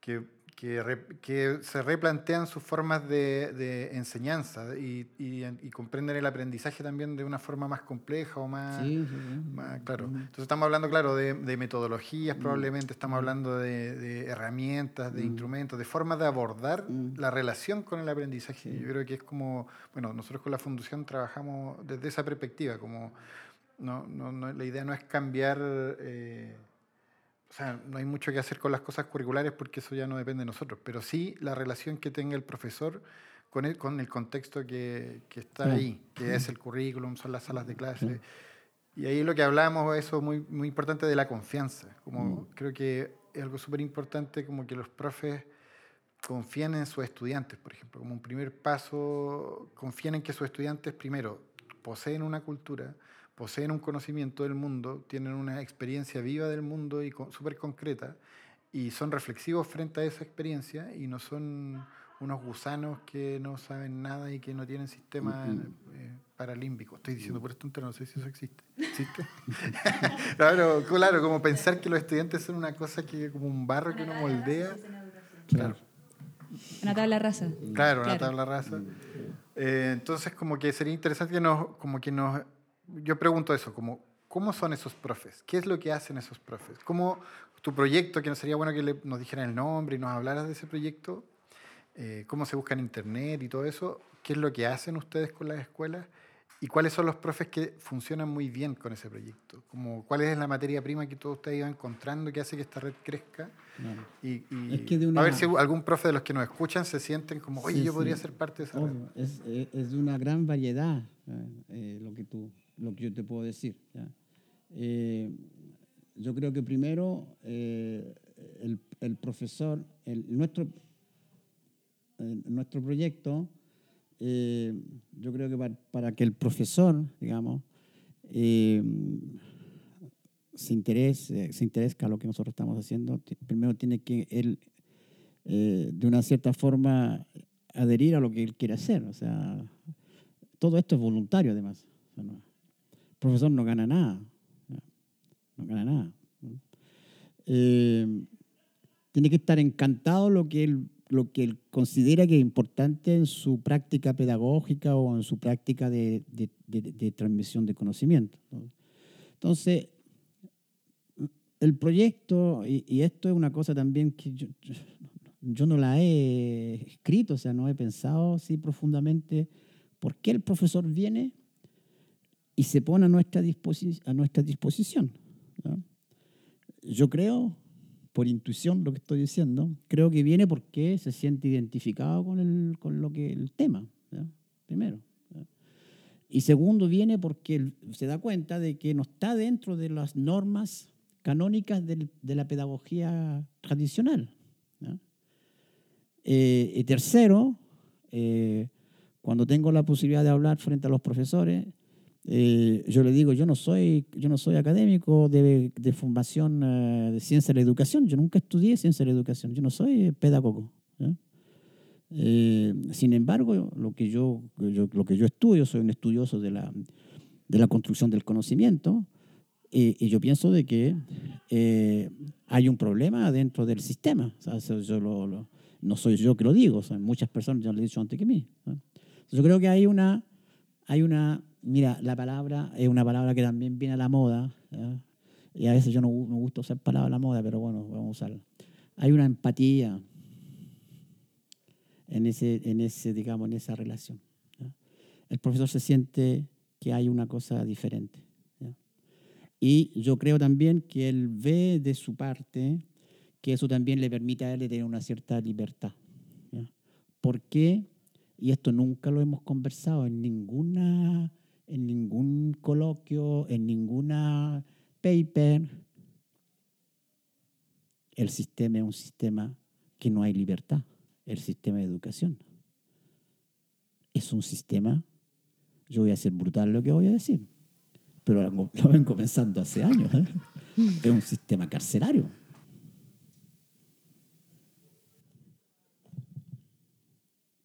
que, que, re- que se replantean sus formas de, de enseñanza y, y- y comprenden el aprendizaje también de una forma más compleja o más... Sí, sí, más- claro. Entonces estamos hablando, claro, de, de metodologías probablemente, estamos hablando de, de herramientas, de instrumentos, de formas de abordar la relación con el aprendizaje. Yo creo que es como, bueno, nosotros con la Fundación trabajamos desde esa perspectiva, como No, no, no, la idea no es cambiar, eh, o sea, no hay mucho que hacer con las cosas curriculares porque eso ya no depende de nosotros, pero sí la relación que tenga el profesor con el, con el contexto que, que está Claro. ahí, que es el currículum, son las salas de clase. Y ahí lo que hablamos, eso muy, muy importante de la confianza. Como creo que es algo súper importante como que los profes confíen en sus estudiantes, por ejemplo. Como un primer paso, confíen en que sus estudiantes, primero, poseen una cultura, poseen un conocimiento del mundo, tienen una experiencia viva del mundo y co- súper concreta, y son reflexivos frente a esa experiencia y no son unos gusanos que no saben nada y que no tienen sistema eh, paralímbico. Estoy diciendo por esto, no sé si eso existe. ¿Existe? <laughs> claro, claro, como pensar que los estudiantes son una cosa que como un barro que uno moldea. Claro. Una tabla rasa. Claro, una Claro. tabla rasa. Eh, entonces, como que sería interesante que nos, como que nos, yo pregunto eso, como, ¿cómo son esos profes? ¿Qué es lo que hacen esos profes? ¿Cómo tu proyecto, que no sería bueno que le- nos dijeran el nombre y nos hablaras de ese proyecto? Eh, ¿Cómo se busca en internet y todo eso? ¿Qué es lo que hacen ustedes con las escuelas? ¿Y cuáles son los profes que funcionan muy bien con ese proyecto? Como, ¿Cuál es la materia prima que todos ustedes iban encontrando que hace que esta red crezca? Claro. Y, y Es que de a ver si algún profe de los que nos escuchan se sienten como, oye, Sí, yo podría sí. ser parte de esa red. Obvio, es, es- es de una gran variedad eh, eh, lo, que tú, lo que yo te puedo decir. ¿ya? Eh, yo creo que primero eh, el, el profesor, el, nuestro, eh, nuestro proyecto, eh, yo creo que para, para que el profesor, digamos, eh, se interese, se interese a lo que nosotros estamos haciendo, primero tiene que él, eh, de una cierta forma, adherir a lo que él quiere hacer. O sea, todo esto es voluntario, además. Profesor no gana nada. No gana nada. Eh, tiene que estar encantado lo que él lo que él considera que es importante en su práctica pedagógica o en su práctica de, de- transmisión de conocimiento. ¿no? Entonces, el proyecto, y, esto es una cosa también que yo- yo no la he escrito, o sea, no he pensado así profundamente por qué el profesor viene y se pone a nuestra, disposi- a nuestra disposición. ¿no? Yo creo, por intuición lo que estoy diciendo, creo que viene porque se siente identificado con, el, con lo que, el tema, ¿ya? primero. Y segundo, viene porque se da cuenta de que no está dentro de las normas canónicas del- de la pedagogía tradicional. Eh, y tercero, eh, cuando tengo la posibilidad de hablar frente a los profesores, eh, yo le digo, yo no soy, yo no soy académico de, de formación eh, de ciencia de la educación, yo nunca estudié ciencia de la educación, yo no soy pedagogo. Eh, sin embargo, lo que yo, yo- lo que yo estudio, soy un estudioso de la, de la construcción del conocimiento, eh, y yo pienso de que eh, hay un problema dentro del sistema. Yo lo- lo- no soy yo que lo digo, muchas personas ya lo han dicho antes que mí. Yo creo que hay una, hay una, mira, la palabra es una palabra que también viene a la moda, y a veces yo no me gusta usar palabra a la moda, pero bueno, vamos a usarla. Hay una empatía en ese, en ese digamos, en esa relación. El profesor se siente que hay una cosa diferente. Y yo creo también que él ve de su parte que eso también le permite a él tener una cierta libertad. ¿Por qué? Y esto nunca lo hemos conversado en ninguna, en ningún coloquio, en ninguna paper. El sistema es un sistema que no hay libertad, el sistema de educación. Es un sistema, yo voy a ser brutal lo que voy a decir, pero lo lo ven comenzando hace años. ¿eh? <laughs> Es un sistema carcelario.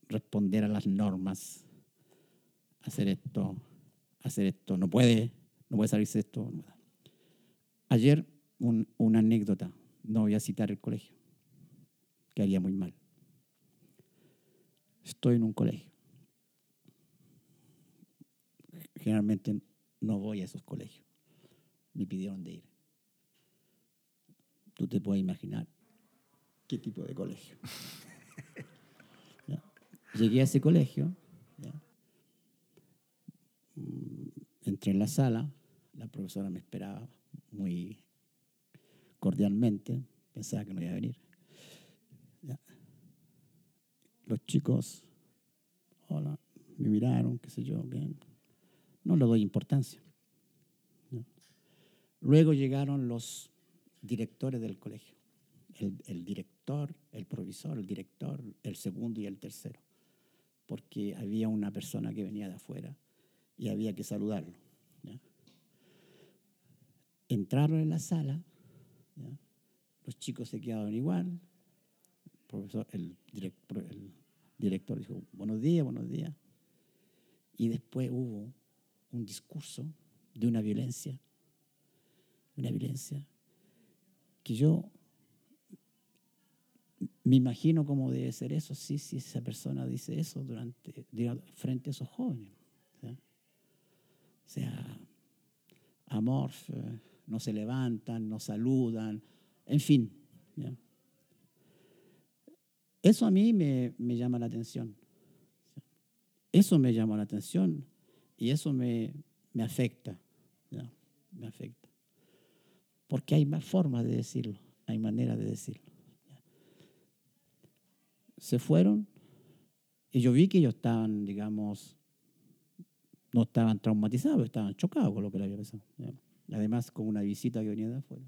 Responder a las normas, hacer esto, hacer esto, no puede, no puede salirse de esto. Ayer, un- una anécdota, no voy a citar el colegio, que haría muy mal. Estoy en un colegio. Generalmente no voy a esos colegios. Me pidieron de ir. Tú te puedes imaginar qué tipo de colegio. <laughs> Llegué a ese colegio, entré en la sala, la profesora me esperaba muy cordialmente, pensaba que no iba a venir. Los chicos, hola, me miraron, qué sé yo, bien. No le doy importancia. Luego llegaron los directores del colegio, el, el director, el provisor, el director, el segundo y el tercero, porque había una persona que venía de afuera y había que saludarlo. Entraron en la sala, los chicos se quedaron igual, el, profesor, el, director, el director dijo, buenos días, buenos días, y después hubo un discurso de una violencia, una violencia que yo me imagino cómo debe ser eso, sí, si esa persona dice eso durante, frente a esos jóvenes. O sea, amorf, no se levantan, no saludan, en fin. Eso a mí me, me, llama la atención. Eso me llama la atención y eso me, me afecta. Me afecta. Porque hay más formas de decirlo, hay maneras de decirlo. Se fueron y yo vi que ellos estaban, digamos, no estaban traumatizados, estaban chocados con lo que le había pasado. Además, con una visita que venía de afuera.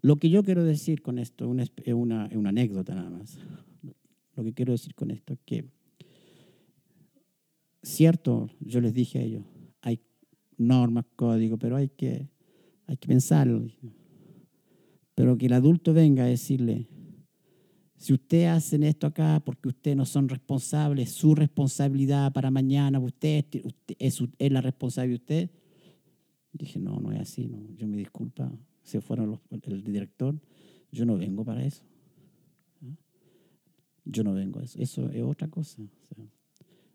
Lo que yo quiero decir con esto es una, una anécdota nada más. Lo que quiero decir con esto es que, cierto, yo les dije a ellos, hay normas, códigos, pero hay que, hay que pensarlo. Pero que el adulto venga a decirle, si ustedes hacen esto acá porque ustedes no son responsables, su responsabilidad para mañana, usted, usted es, es, la responsabilidad de usted. Dije, no, no es así, no. yo me disculpa, se fueron los, el director, yo no vengo para eso. Yo no vengo a eso, eso es otra cosa. O sea,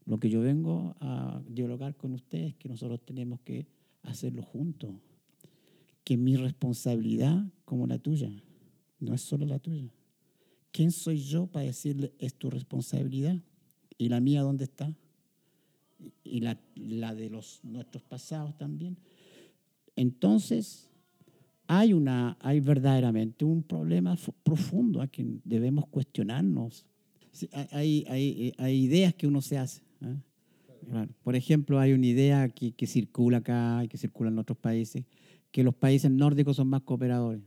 lo que yo vengo a dialogar con ustedes es que nosotros tenemos que hacerlo juntos. Que mi responsabilidad como la tuya, no es solo la tuya. ¿Quién soy yo para decirle es tu responsabilidad? ¿Y la mía dónde está? Y la, la de los, nuestros pasados también. Entonces, hay, una, hay verdaderamente un problema profundo a que debemos cuestionarnos. Hay, hay, hay ideas que uno se hace. ¿eh? Claro. Por ejemplo, hay una idea que, que circula acá y que circula en otros países, que los países nórdicos son más cooperadores.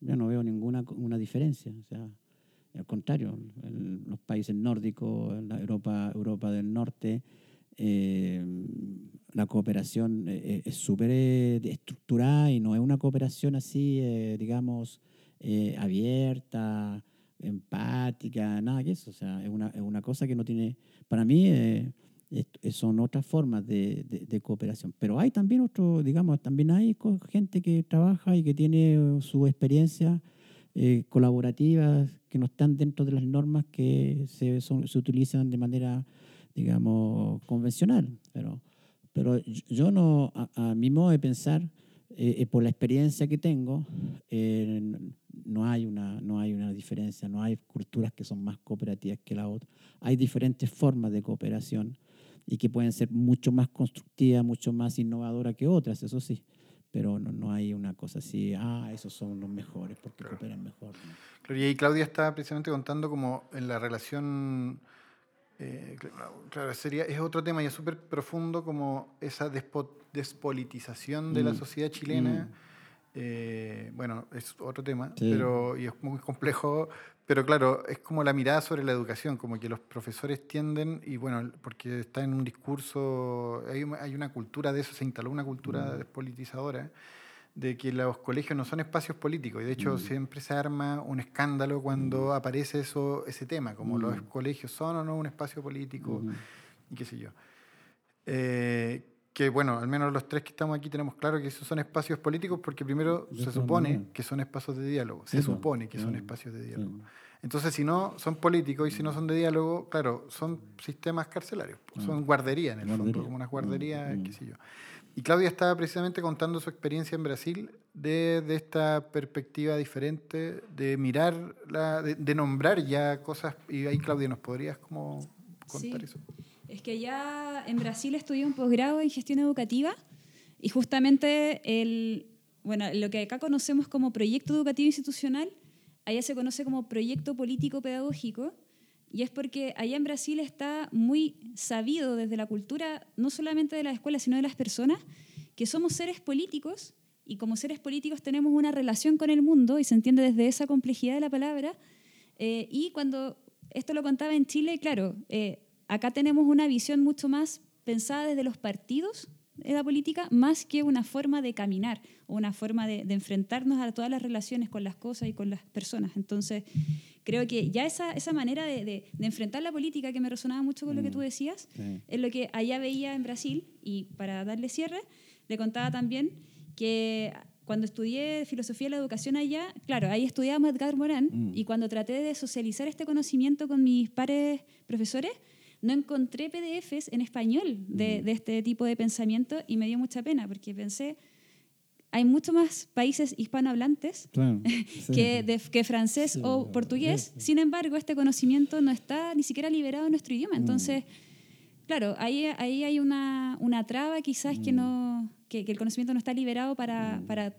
Yo no veo ninguna una diferencia. O sea, al contrario, el, los países nórdicos, la Europa, Europa del Norte, eh, la cooperación eh, es súper eh, estructurada y no es una cooperación así, eh, digamos, abierta, empática, nada que eso. O sea, es una, es una cosa que no tiene, para mí, es, son otras formas de, de, de, cooperación. Pero hay también otro, digamos, también hay gente que trabaja y que tiene su experiencia colaborativa, que no están dentro de las normas que se, son, se utilizan de manera, digamos, convencional. Pero pero yo no, a, a mi modo de pensar, eh, por la experiencia que tengo, eh, no, hay una, no hay una diferencia, no hay culturas que son más cooperativas que la otra. Hay diferentes formas de cooperación y que pueden ser mucho más constructivas, mucho más innovadoras que otras, eso sí. Pero no, no hay una cosa así, ah, esos son los mejores porque claro. cooperan mejor. Claro, y ahí Claudia está precisamente contando como en la relación eh, claro, sería, es otro tema y es súper profundo como esa despo, despolitización de mm. la sociedad chilena. Mm. Eh, bueno, es otro tema, sí. pero y es muy complejo, pero claro, es como la mirada sobre la educación, como que los profesores tienden, y bueno, porque está en un discurso, hay, hay una cultura de eso, se instaló una cultura mm. despolitizadora de que los colegios no son espacios políticos y de hecho mm. siempre se arma un escándalo cuando mm. aparece eso, ese tema, como mm. los colegios son o no un espacio político y qué sé yo. Eh, que bueno, al menos los tres que estamos aquí tenemos claro que esos son espacios políticos porque primero se supone que son espacios de diálogo, se supone que son espacios de diálogo. Entonces, si no son políticos y si no son de diálogo, claro, son sistemas carcelarios, son guarderías en el guardería. fondo, como unas guarderías, qué sé yo. Y Claudia estaba precisamente contando su experiencia en Brasil de, de esta perspectiva diferente, de mirar, la, de, de, nombrar ya cosas. Y ahí, Claudia, ¿nos podrías como contar sí. eso? Es que ya en Brasil estudié un posgrado en gestión educativa y justamente el, bueno, lo que acá conocemos como proyecto educativo institucional, allá se conoce como proyecto político pedagógico y es porque allá en Brasil está muy sabido desde la cultura, no solamente de las escuelas, sino de las personas, que somos seres políticos y como seres políticos tenemos una relación con el mundo y se entiende desde esa complejidad de la palabra. Eh, y cuando esto lo contaba en Chile, claro, eh, acá tenemos una visión mucho más pensada desde los partidos de la política, más que una forma de caminar o una forma de, enfrentarnos a todas las relaciones con las cosas y con las personas. Entonces, creo que ya esa, esa manera de, de, enfrentar la política, que me resonaba mucho con lo que tú mm, decías, es lo que allá veía en Brasil. Y para darle cierre, le contaba también que cuando estudié filosofía de la educación allá, claro, ahí estudiábamos Edgar Morán mm. y cuando traté de socializar este conocimiento con mis pares profesores, no encontré PDFs en español de, mm. de este tipo de pensamiento y me dio mucha pena porque pensé, hay muchos más países hispanohablantes <laughs> que, de, que francés o portugués. Sin embargo, este conocimiento no está ni siquiera liberado en nuestro idioma. Mm. Entonces, claro, ahí, ahí hay una, una traba quizás que, no, que, el conocimiento no está liberado para, mm. para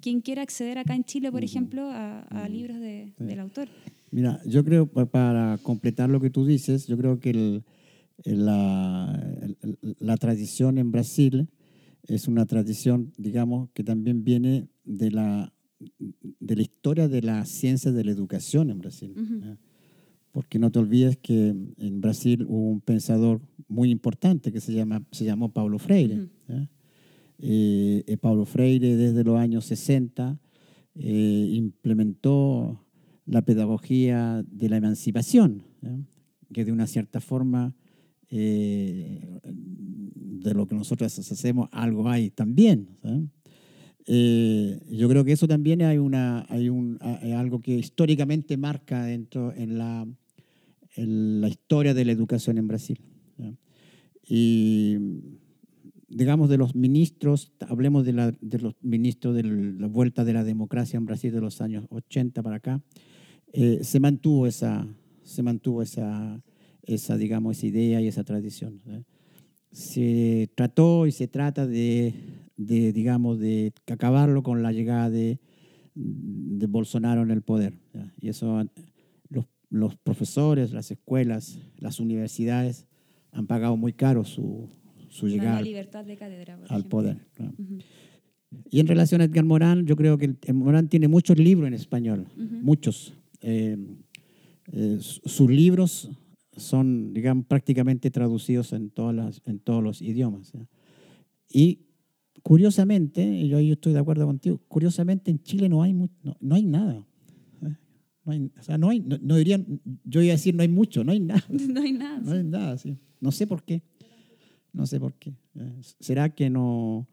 quien quiera acceder acá en Chile, por ejemplo, a, a libros de, del autor. Mira, yo creo, para completar lo que tú dices, yo creo que la, la tradición en Brasil es una tradición, digamos, que también viene de la, de la historia de la ciencia de la educación en Brasil. Porque no te olvides que en Brasil hubo un pensador muy importante que se, llama, se llamó Paulo Freire. Eh, eh, Paulo Freire desde los años 60 eh, implementó la pedagogía de la emancipación, que de una cierta forma de lo que nosotros hacemos, algo hay también. Eh, yo creo que eso también hay, una, hay, un, algo que históricamente marca dentro en la, en la historia de la educación en Brasil. Y digamos de los ministros, hablemos de, la, de los ministros de la vuelta de la democracia en Brasil de los años 80 para acá, eh, se mantuvo esa, se mantuvo esa, esa, digamos, esa idea y esa tradición se trató y se trata de, de digamos, de acabarlo con la llegada de, de Bolsonaro en el poder. Y eso los, los, profesores, las escuelas, las universidades han pagado muy caro su, su llegada al poder. Y en relación a Edgar Morán, yo creo que Morán tiene muchos libros en español, muchos. Eh, eh, sus libros son, digamos, prácticamente traducidos en, todas las, en todos los idiomas. Y curiosamente, yo, yo, estoy de acuerdo contigo, curiosamente en Chile no hay, no, no, hay nada. No hay, o sea, no hay, no, dirían, yo iba a decir no hay mucho, no hay nada. <laughs> No hay nada. No hay nada, sí. No sé por qué. No sé por qué. ¿Será que no,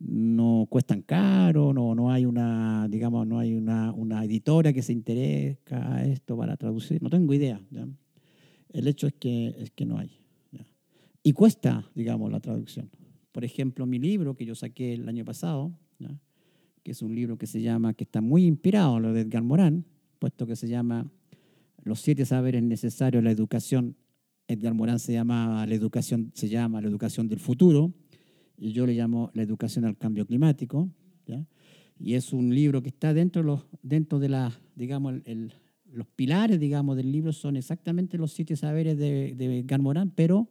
no cuestan caro? No, no hay una, digamos, no hay una, una editora que se interesa a esto para traducir? No tengo idea. El hecho es que, es que no hay. Y cuesta, digamos, la traducción. Por ejemplo, mi libro que yo saqué el año pasado, que es un libro que se llama, que está muy inspirado en lo de Edgar Morán, puesto que se llama Los siete saberes necesarios de la educación. Edgar Morán se llama la educación, se llama la educación del futuro, yo le llamo la educación al cambio climático. Y es un libro que está dentro, de, los, dentro de la, digamos, el, los pilares, digamos, del libro son exactamente los siete saberes de, de Morán, pero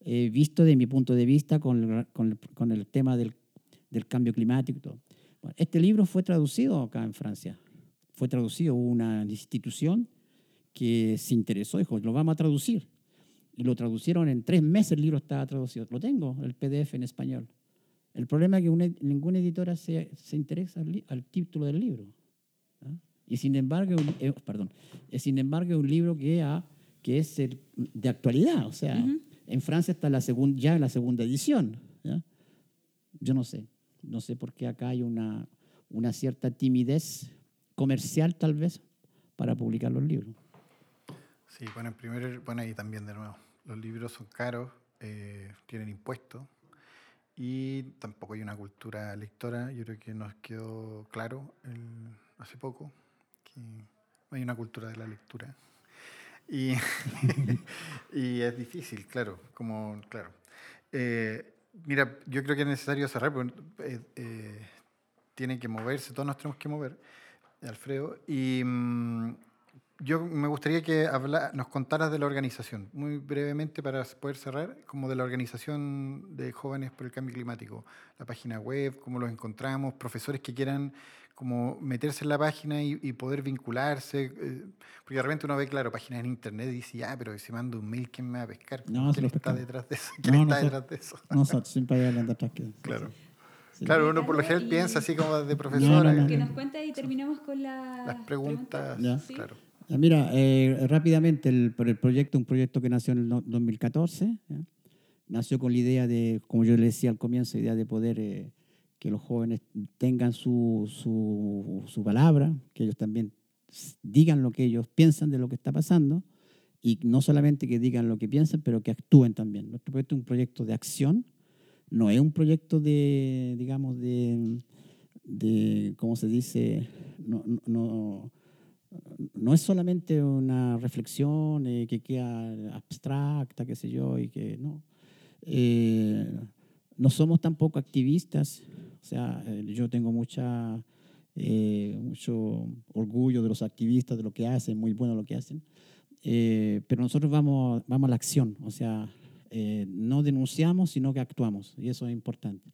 eh, visto de mi punto de vista con, con, con el tema del, del, cambio climático y todo. este libro fue traducido acá en Francia. Fue traducido una institución que se interesó, dijo, lo vamos a traducir. Y lo traducieron en tres meses, el libro estaba traducido. Lo tengo, el PDF en español. El problema es que ninguna editora se, se interesa al, al título del libro. Y sin embargo, eh, perdón, sin embargo, es un libro que, ha, que es de actualidad. O sea, en Francia está la segunda, ya la segunda edición. Yo no sé. No sé por qué acá hay una, una cierta timidez comercial, tal vez, para publicar los libros. Sí, bueno, en primer, bueno, y también de nuevo, los libros son caros, eh, tienen impuestos y tampoco hay una cultura lectora. Yo creo que nos quedó claro hace poco no hay una cultura de la lectura. Y, <laughs> y es difícil, claro, como, claro. Eh, mira, yo creo que es necesario cerrar, porque eh, eh, tiene que moverse, todos nos tenemos que mover, Alfredo. Y mm, yo me gustaría que habla, nos contaras de la organización, muy brevemente para poder cerrar, como de la organización de jóvenes por el cambio climático, la página web, cómo los encontramos, profesores que quieran como meterse en la página y, poder vincularse, eh, porque de repente uno ve, claro, páginas en internet y dice, ah, pero si mando un mail, ¿quién me va a pescar? No, ¿Quién está detrás de eso? ¿Quién está detrás de eso? Nosotros siempre hay alguien detrás que... <laughs> Claro. Claro, uno por lo general piensa así como de profesora. que nos cuente y terminamos con las preguntas. Claro. Mira, eh, rápidamente, el, el proyecto, un proyecto que nació en el 2014, nació con la idea de, como yo le decía al comienzo, idea de poder eh, que los jóvenes tengan su, su, su, palabra, que ellos también digan lo que ellos piensan de lo que está pasando y no solamente que digan lo que piensan, pero que actúen también. Nuestro proyecto es un proyecto de acción, no es un proyecto de, digamos, de, de ¿cómo se dice? No, no, no es solamente una reflexión eh, que queda abstracta, qué sé yo, y que no. Eh, no somos tampoco activistas, o sea, eh, yo tengo mucha, mucho orgullo de los activistas, de lo que hacen, muy bueno lo que hacen, pero nosotros vamos, vamos a la acción, o sea, no denunciamos, sino que actuamos, y eso es importante.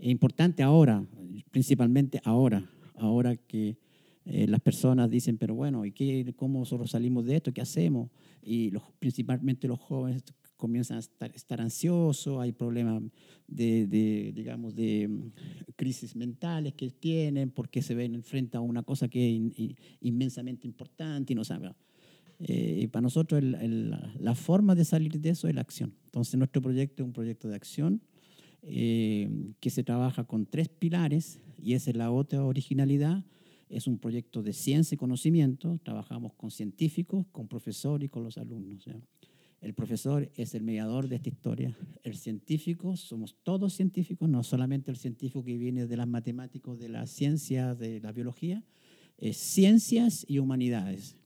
Es importante ahora, principalmente ahora, ahora que las personas dicen, pero bueno, ¿y qué, cómo nosotros salimos de esto? ¿Qué hacemos? Y los, principalmente los jóvenes comienzan a estar, estar ansiosos, hay problemas de, digamos, de mm, crisis mentales que tienen porque se ven frente a una cosa que es inmensamente importante y no saben. Eh, y para nosotros la forma de salir de eso es la acción. Entonces nuestro proyecto es un proyecto de acción eh, que se trabaja con tres pilares y esa es la otra originalidad. Es un proyecto de ciencia y conocimiento. Trabajamos con científicos, con profesores y con los alumnos. El profesor es el mediador de esta historia. El científico, somos todos científicos, no solamente el científico que viene de las matemáticas, de las ciencias, de la biología, es ciencias y humanidades.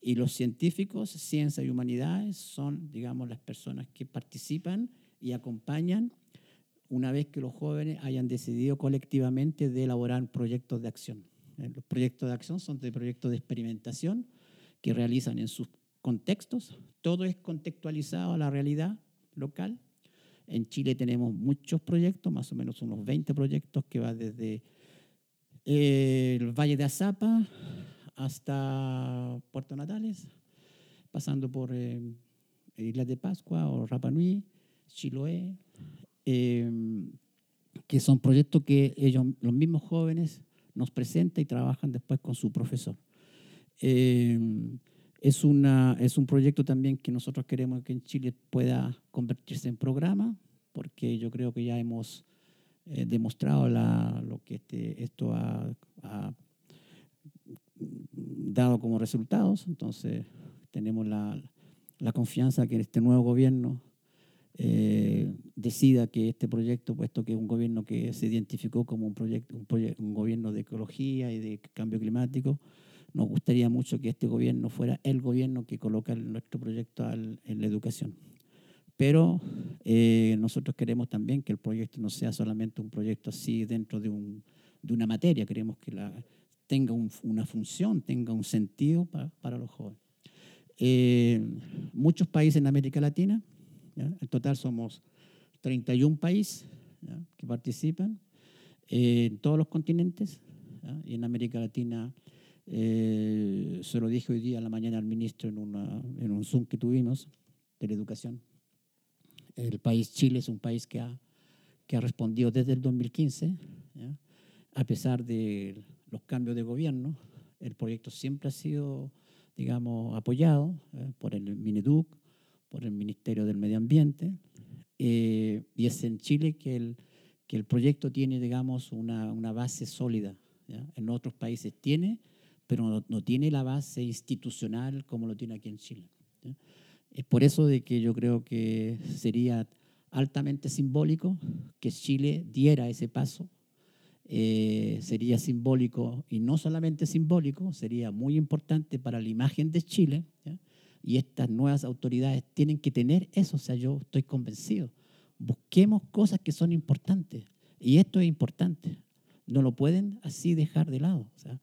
Y los científicos, ciencias y humanidades son, digamos, las personas que participan y acompañan una vez que los jóvenes hayan decidido colectivamente de elaborar proyectos de acción. Los proyectos de acción son de proyectos de experimentación que realizan en sus contextos, todo es contextualizado a la realidad local. En Chile tenemos muchos proyectos, más o menos unos 20 proyectos que van desde eh, el Valle de Azapa hasta Puerto Natales, pasando por eh, Islas de Pascua o Rapa Nui, Chiloé, eh, que son proyectos que ellos, los mismos jóvenes, nos presentan y trabajan después con su profesor. Es, una, es un proyecto también que nosotros queremos que en Chile pueda convertirse en programa, porque yo creo que ya hemos eh, demostrado lo que este, esto ha, dado como resultados. Entonces, tenemos la, la confianza que este nuevo gobierno eh, decida que este proyecto, puesto que es un gobierno que se identificó como un, proyecto, un, un gobierno de ecología y de cambio climático, nos gustaría mucho que este gobierno fuera el gobierno que coloca nuestro proyecto en la educación. Pero eh, nosotros queremos también que el proyecto no sea solamente un proyecto así dentro de, un, de una materia, queremos que la, tenga una función, tenga un sentido para, para los jóvenes. Eh, muchos países en América Latina, en total somos 31 países que participan eh, en todos los continentes, y en América Latina eh, se lo dije hoy día a la mañana al ministro en, una, en un Zoom que tuvimos de la educación. El país Chile es un país que ha, que ha respondido desde el 2015, a pesar de los cambios de gobierno. El proyecto siempre ha sido, digamos, apoyado eh, por el Mineduc, por el Ministerio del Medio Ambiente, eh, y es en Chile que el, que el proyecto tiene, digamos, una, una base sólida. En otros países tiene, pero no, tiene la base institucional como lo tiene aquí en Chile. Es por eso de que yo creo que sería altamente simbólico que Chile diera ese paso eh, sería simbólico, y no solamente simbólico, sería muy importante para la imagen de Chile. ¿ya? Y estas nuevas autoridades tienen que tener eso, o sea, yo estoy convencido. Busquemos cosas que son importantes, y esto es importante. No lo pueden así dejar de lado. O sea,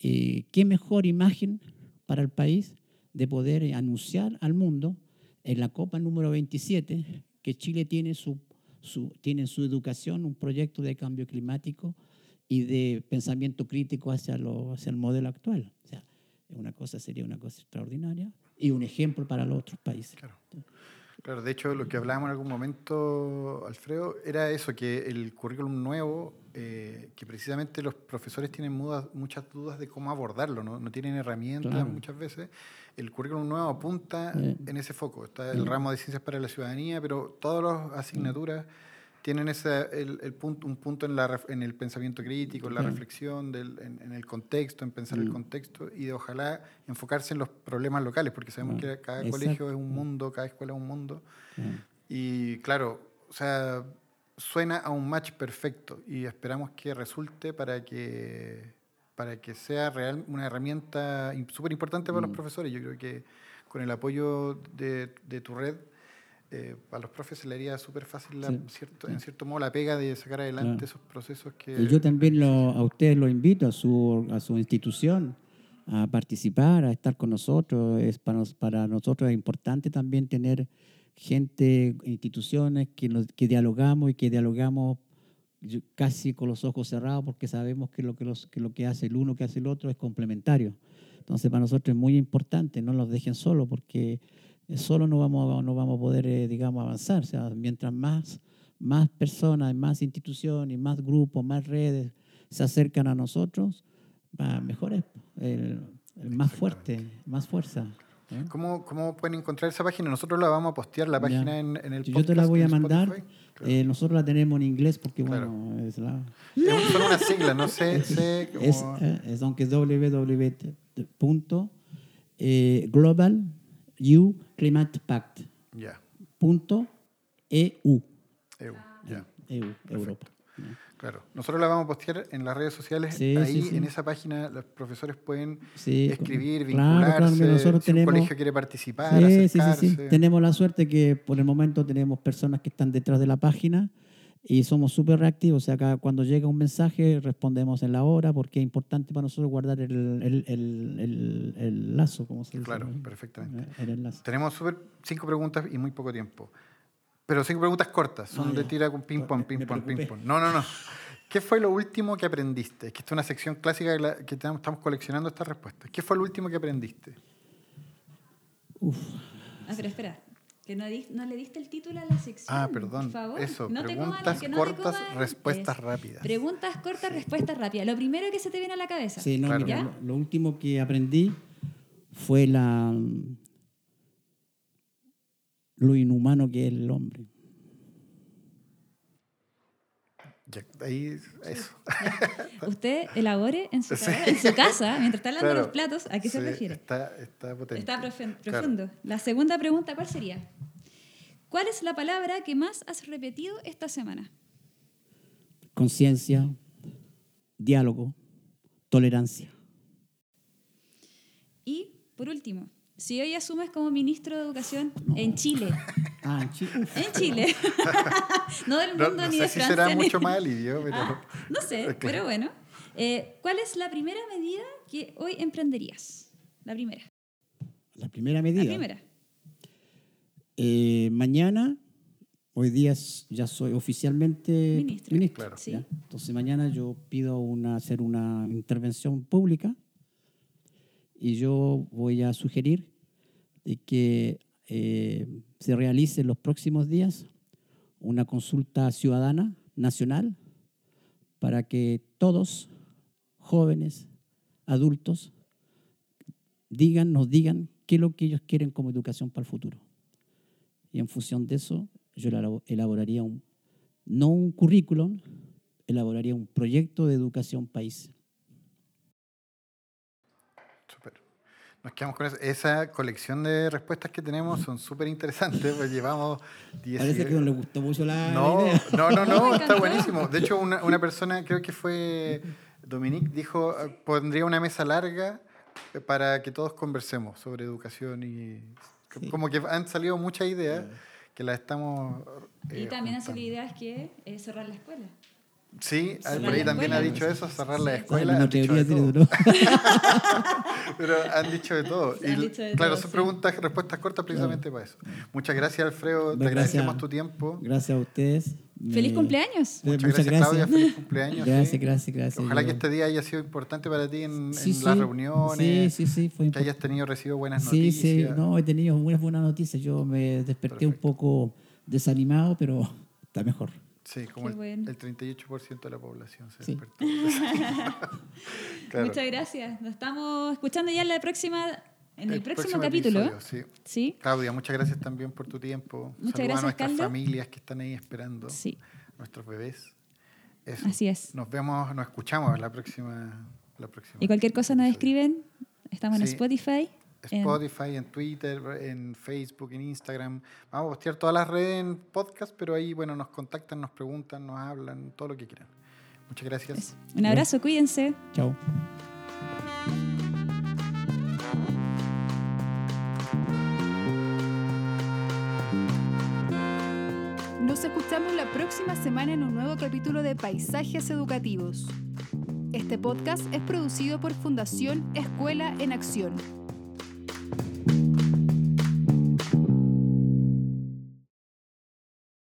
eh, ¿Qué mejor imagen para el país de poder anunciar al mundo en la Copa número 27 que Chile tiene su, su, tiene en su educación un proyecto de cambio climático y de pensamiento crítico hacia, lo, hacia el modelo actual. O sea, una cosa sería una cosa extraordinaria y un ejemplo para los otros países. Claro. Claro, de hecho lo que hablábamos en algún momento, Alfredo, era eso, que el currículum nuevo, eh, que precisamente los profesores tienen mudas, muchas dudas de cómo abordarlo, no, no tienen herramientas Claro. muchas veces. El currículum nuevo apunta Eh. en ese foco. Está el ramo de ciencias para la ciudadanía, pero todas las asignaturas tienen ese, el, el punto, un punto en, la, en el pensamiento crítico, en la reflexión, del, en, en el contexto, en pensar el Mm. contexto y de ojalá enfocarse en los problemas locales, porque sabemos Ah, que cada exacto. colegio es un mundo, cada escuela es un mundo. Y claro, o sea, suena a un match perfecto y esperamos que resulte para que, para que sea real, una herramienta súper importante para los Mm. profesores. Yo creo que con el apoyo de, de tu red, eh, a los profes se le haría súper fácil, la- Sí. cierto, en cierto modo, la pega de sacar adelante Claro. esos procesos que... Y yo también lo- a ustedes los invito a su, a su institución a participar, a estar con nosotros. Es para, nos- para nosotros es importante también tener gente, instituciones que, nos- que dialogamos y que dialogamos casi con los ojos cerrados porque sabemos que lo que, los- que lo que hace el uno, que hace el otro es complementario. Entonces para nosotros es muy importante, no los dejen solos porque solo no vamos, a- no vamos a poder, eh, digamos, avanzar. O sea, mientras más, más personas, más instituciones, más grupos, más redes se acercan a nosotros, va mejor es, el- el más fuerte, más fuerza. ¿eh? ¿Cómo, ¿Cómo pueden encontrar esa página? Nosotros la vamos a postear, la página en, en el Yo te la podcast voy a mandar. Claro. eh, nosotros la tenemos en inglés porque, Claro. bueno, es la... Es un- son unas siglas, no sé, sé Es, cómo- eh, es aunque es www. Punto, eh, Global U Climate Pact. Punto EU. EU. EU, Europa. Claro, nosotros la vamos a postear en las redes sociales. Sí, Ahí sí, sí. en esa página los profesores pueden Sí, escribir, claro, vincularse. claro, que nosotros si un tenemos- colegio quiere participar, Sí, sí, sí. Tenemos la suerte que por el momento tenemos personas que están detrás de la página y somos súper reactivos. O sea, cada- cuando llega un mensaje respondemos en la hora porque es importante para nosotros guardar el, el, el, el- el lazo, como se dice. Claro, ¿no? perfectamente. El enlace. Tenemos súper cinco preguntas y muy poco tiempo. Pero cinco preguntas cortas, son Ah, de tira con ping-pong, ping-pong, ping-pong. No, no, no. ¿Qué fue lo último que aprendiste? Es que esta es una sección clásica que, la- que tenemos- estamos coleccionando estas respuestas. ¿Qué fue lo último que aprendiste? Ah, pero espera, que no, le diste el título a la sección. Ah, perdón. Por favor. Eso, No te preguntas comas- que no te cortas, respuestas es. rápidas. Preguntas cortas, respuestas rápidas. Lo primero que se te viene a la cabeza. Sí, no, Claro. mira, lo, lo último que aprendí fue la, lo inhumano que es el hombre. Ya, ahí, eso. Usted elabore en su, <laughs> Sí. cabeza- en su casa, mientras está hablando de Claro. los platos, ¿a qué se Sí, refiere? Está, está potente. Está Claro. profundo. La segunda pregunta, ¿cuál sería? ¿Cuál es la palabra que más has repetido esta semana? Conciencia, diálogo, tolerancia. Y, por último, si hoy asumes como ministro de Educación en Chile, <laughs> Ah, chi- uf. en Chile, <laughs> no del No, mundo no ni sé de si Francia, será ni- mucho más alivio, pero... Ah, no sé, <laughs> Ok. pero bueno. Eh, ¿Cuál es la primera medida que hoy emprenderías? La primera. La primera medida. La primera. Eh, mañana, hoy día ya soy oficialmente Ministro. Claro. Sí. Entonces mañana yo pido una, hacer una intervención pública y yo voy a sugerir de que eh, se realice en los próximos días una consulta ciudadana nacional para que todos, jóvenes, adultos, digan, nos digan qué es lo que ellos quieren como educación para el futuro. Y en función de eso, yo elabo- elaboraría un, no un currículum, elaboraría un proyecto de educación país. Súper. Nos quedamos con eso. Esa colección de respuestas que tenemos son súper interesantes, pues llevamos 10 Parece que no le gustó mucho la, la No, idea. no, no, <laughs> no, está buenísimo. De hecho, una, una persona, creo que fue Dominique, dijo, eh, pondría una mesa larga eh, para que todos conversemos sobre educación y Sí. como que han salido muchas ideas que las estamos... Y eh, también hace juntando. la idea es que es cerrar la escuela. Sí, por ahí también ha dicho eso, cerrar la Sí. escuela. Han dicho teoría de tiene todo. <laughs> Pero han dicho de todo. Sí, han Y, dicho de claro, todo, son sí. preguntas, respuestas cortas precisamente para eso. Muchas gracias, Alfredo. Te Gracias. agradecemos tu tiempo. Gracias a ustedes. ¡Feliz cumpleaños! Muchas, gracias, Claudia. Feliz cumpleaños. <laughs> Gracias, sí. gracias, gracias. Ojalá que este día haya sido importante para ti en, Sí, en sí. las reuniones. Sí, sí, sí. Fue Que hayas tenido, recibido buenas Sí, sí, noticias. no, he tenido buenas, buenas noticias. Yo me desperté un poco desanimado, pero está mejor. Sí, como el, bueno. el 38% de la población se Sí. despertó. <laughs> Claro. Muchas gracias. Nos estamos escuchando ya en la próxima, en el, próximo, próximo capítulo. episodio, sí. Sí, Claudia, muchas gracias también por tu tiempo. Muchas Saludos gracias, a nuestras Carlos. familias que están ahí esperando, sí, nuestros bebés. Eso. así es. Nos vemos, nos escuchamos la próxima. La próxima Y cualquier cosa nos episodio. escriben. Estamos en Sí. Spotify. en- Twitter, en Facebook, en Instagram. Vamos a postear todas las redes en podcast, pero ahí, bueno, nos contactan, nos preguntan, nos hablan, todo lo que quieran. Muchas gracias. Eso. Un abrazo, cuídense. Chao. Nos escuchamos la próxima semana en un nuevo capítulo de Paisajes Educativos. Este podcast es producido por Fundación Escuela en Acción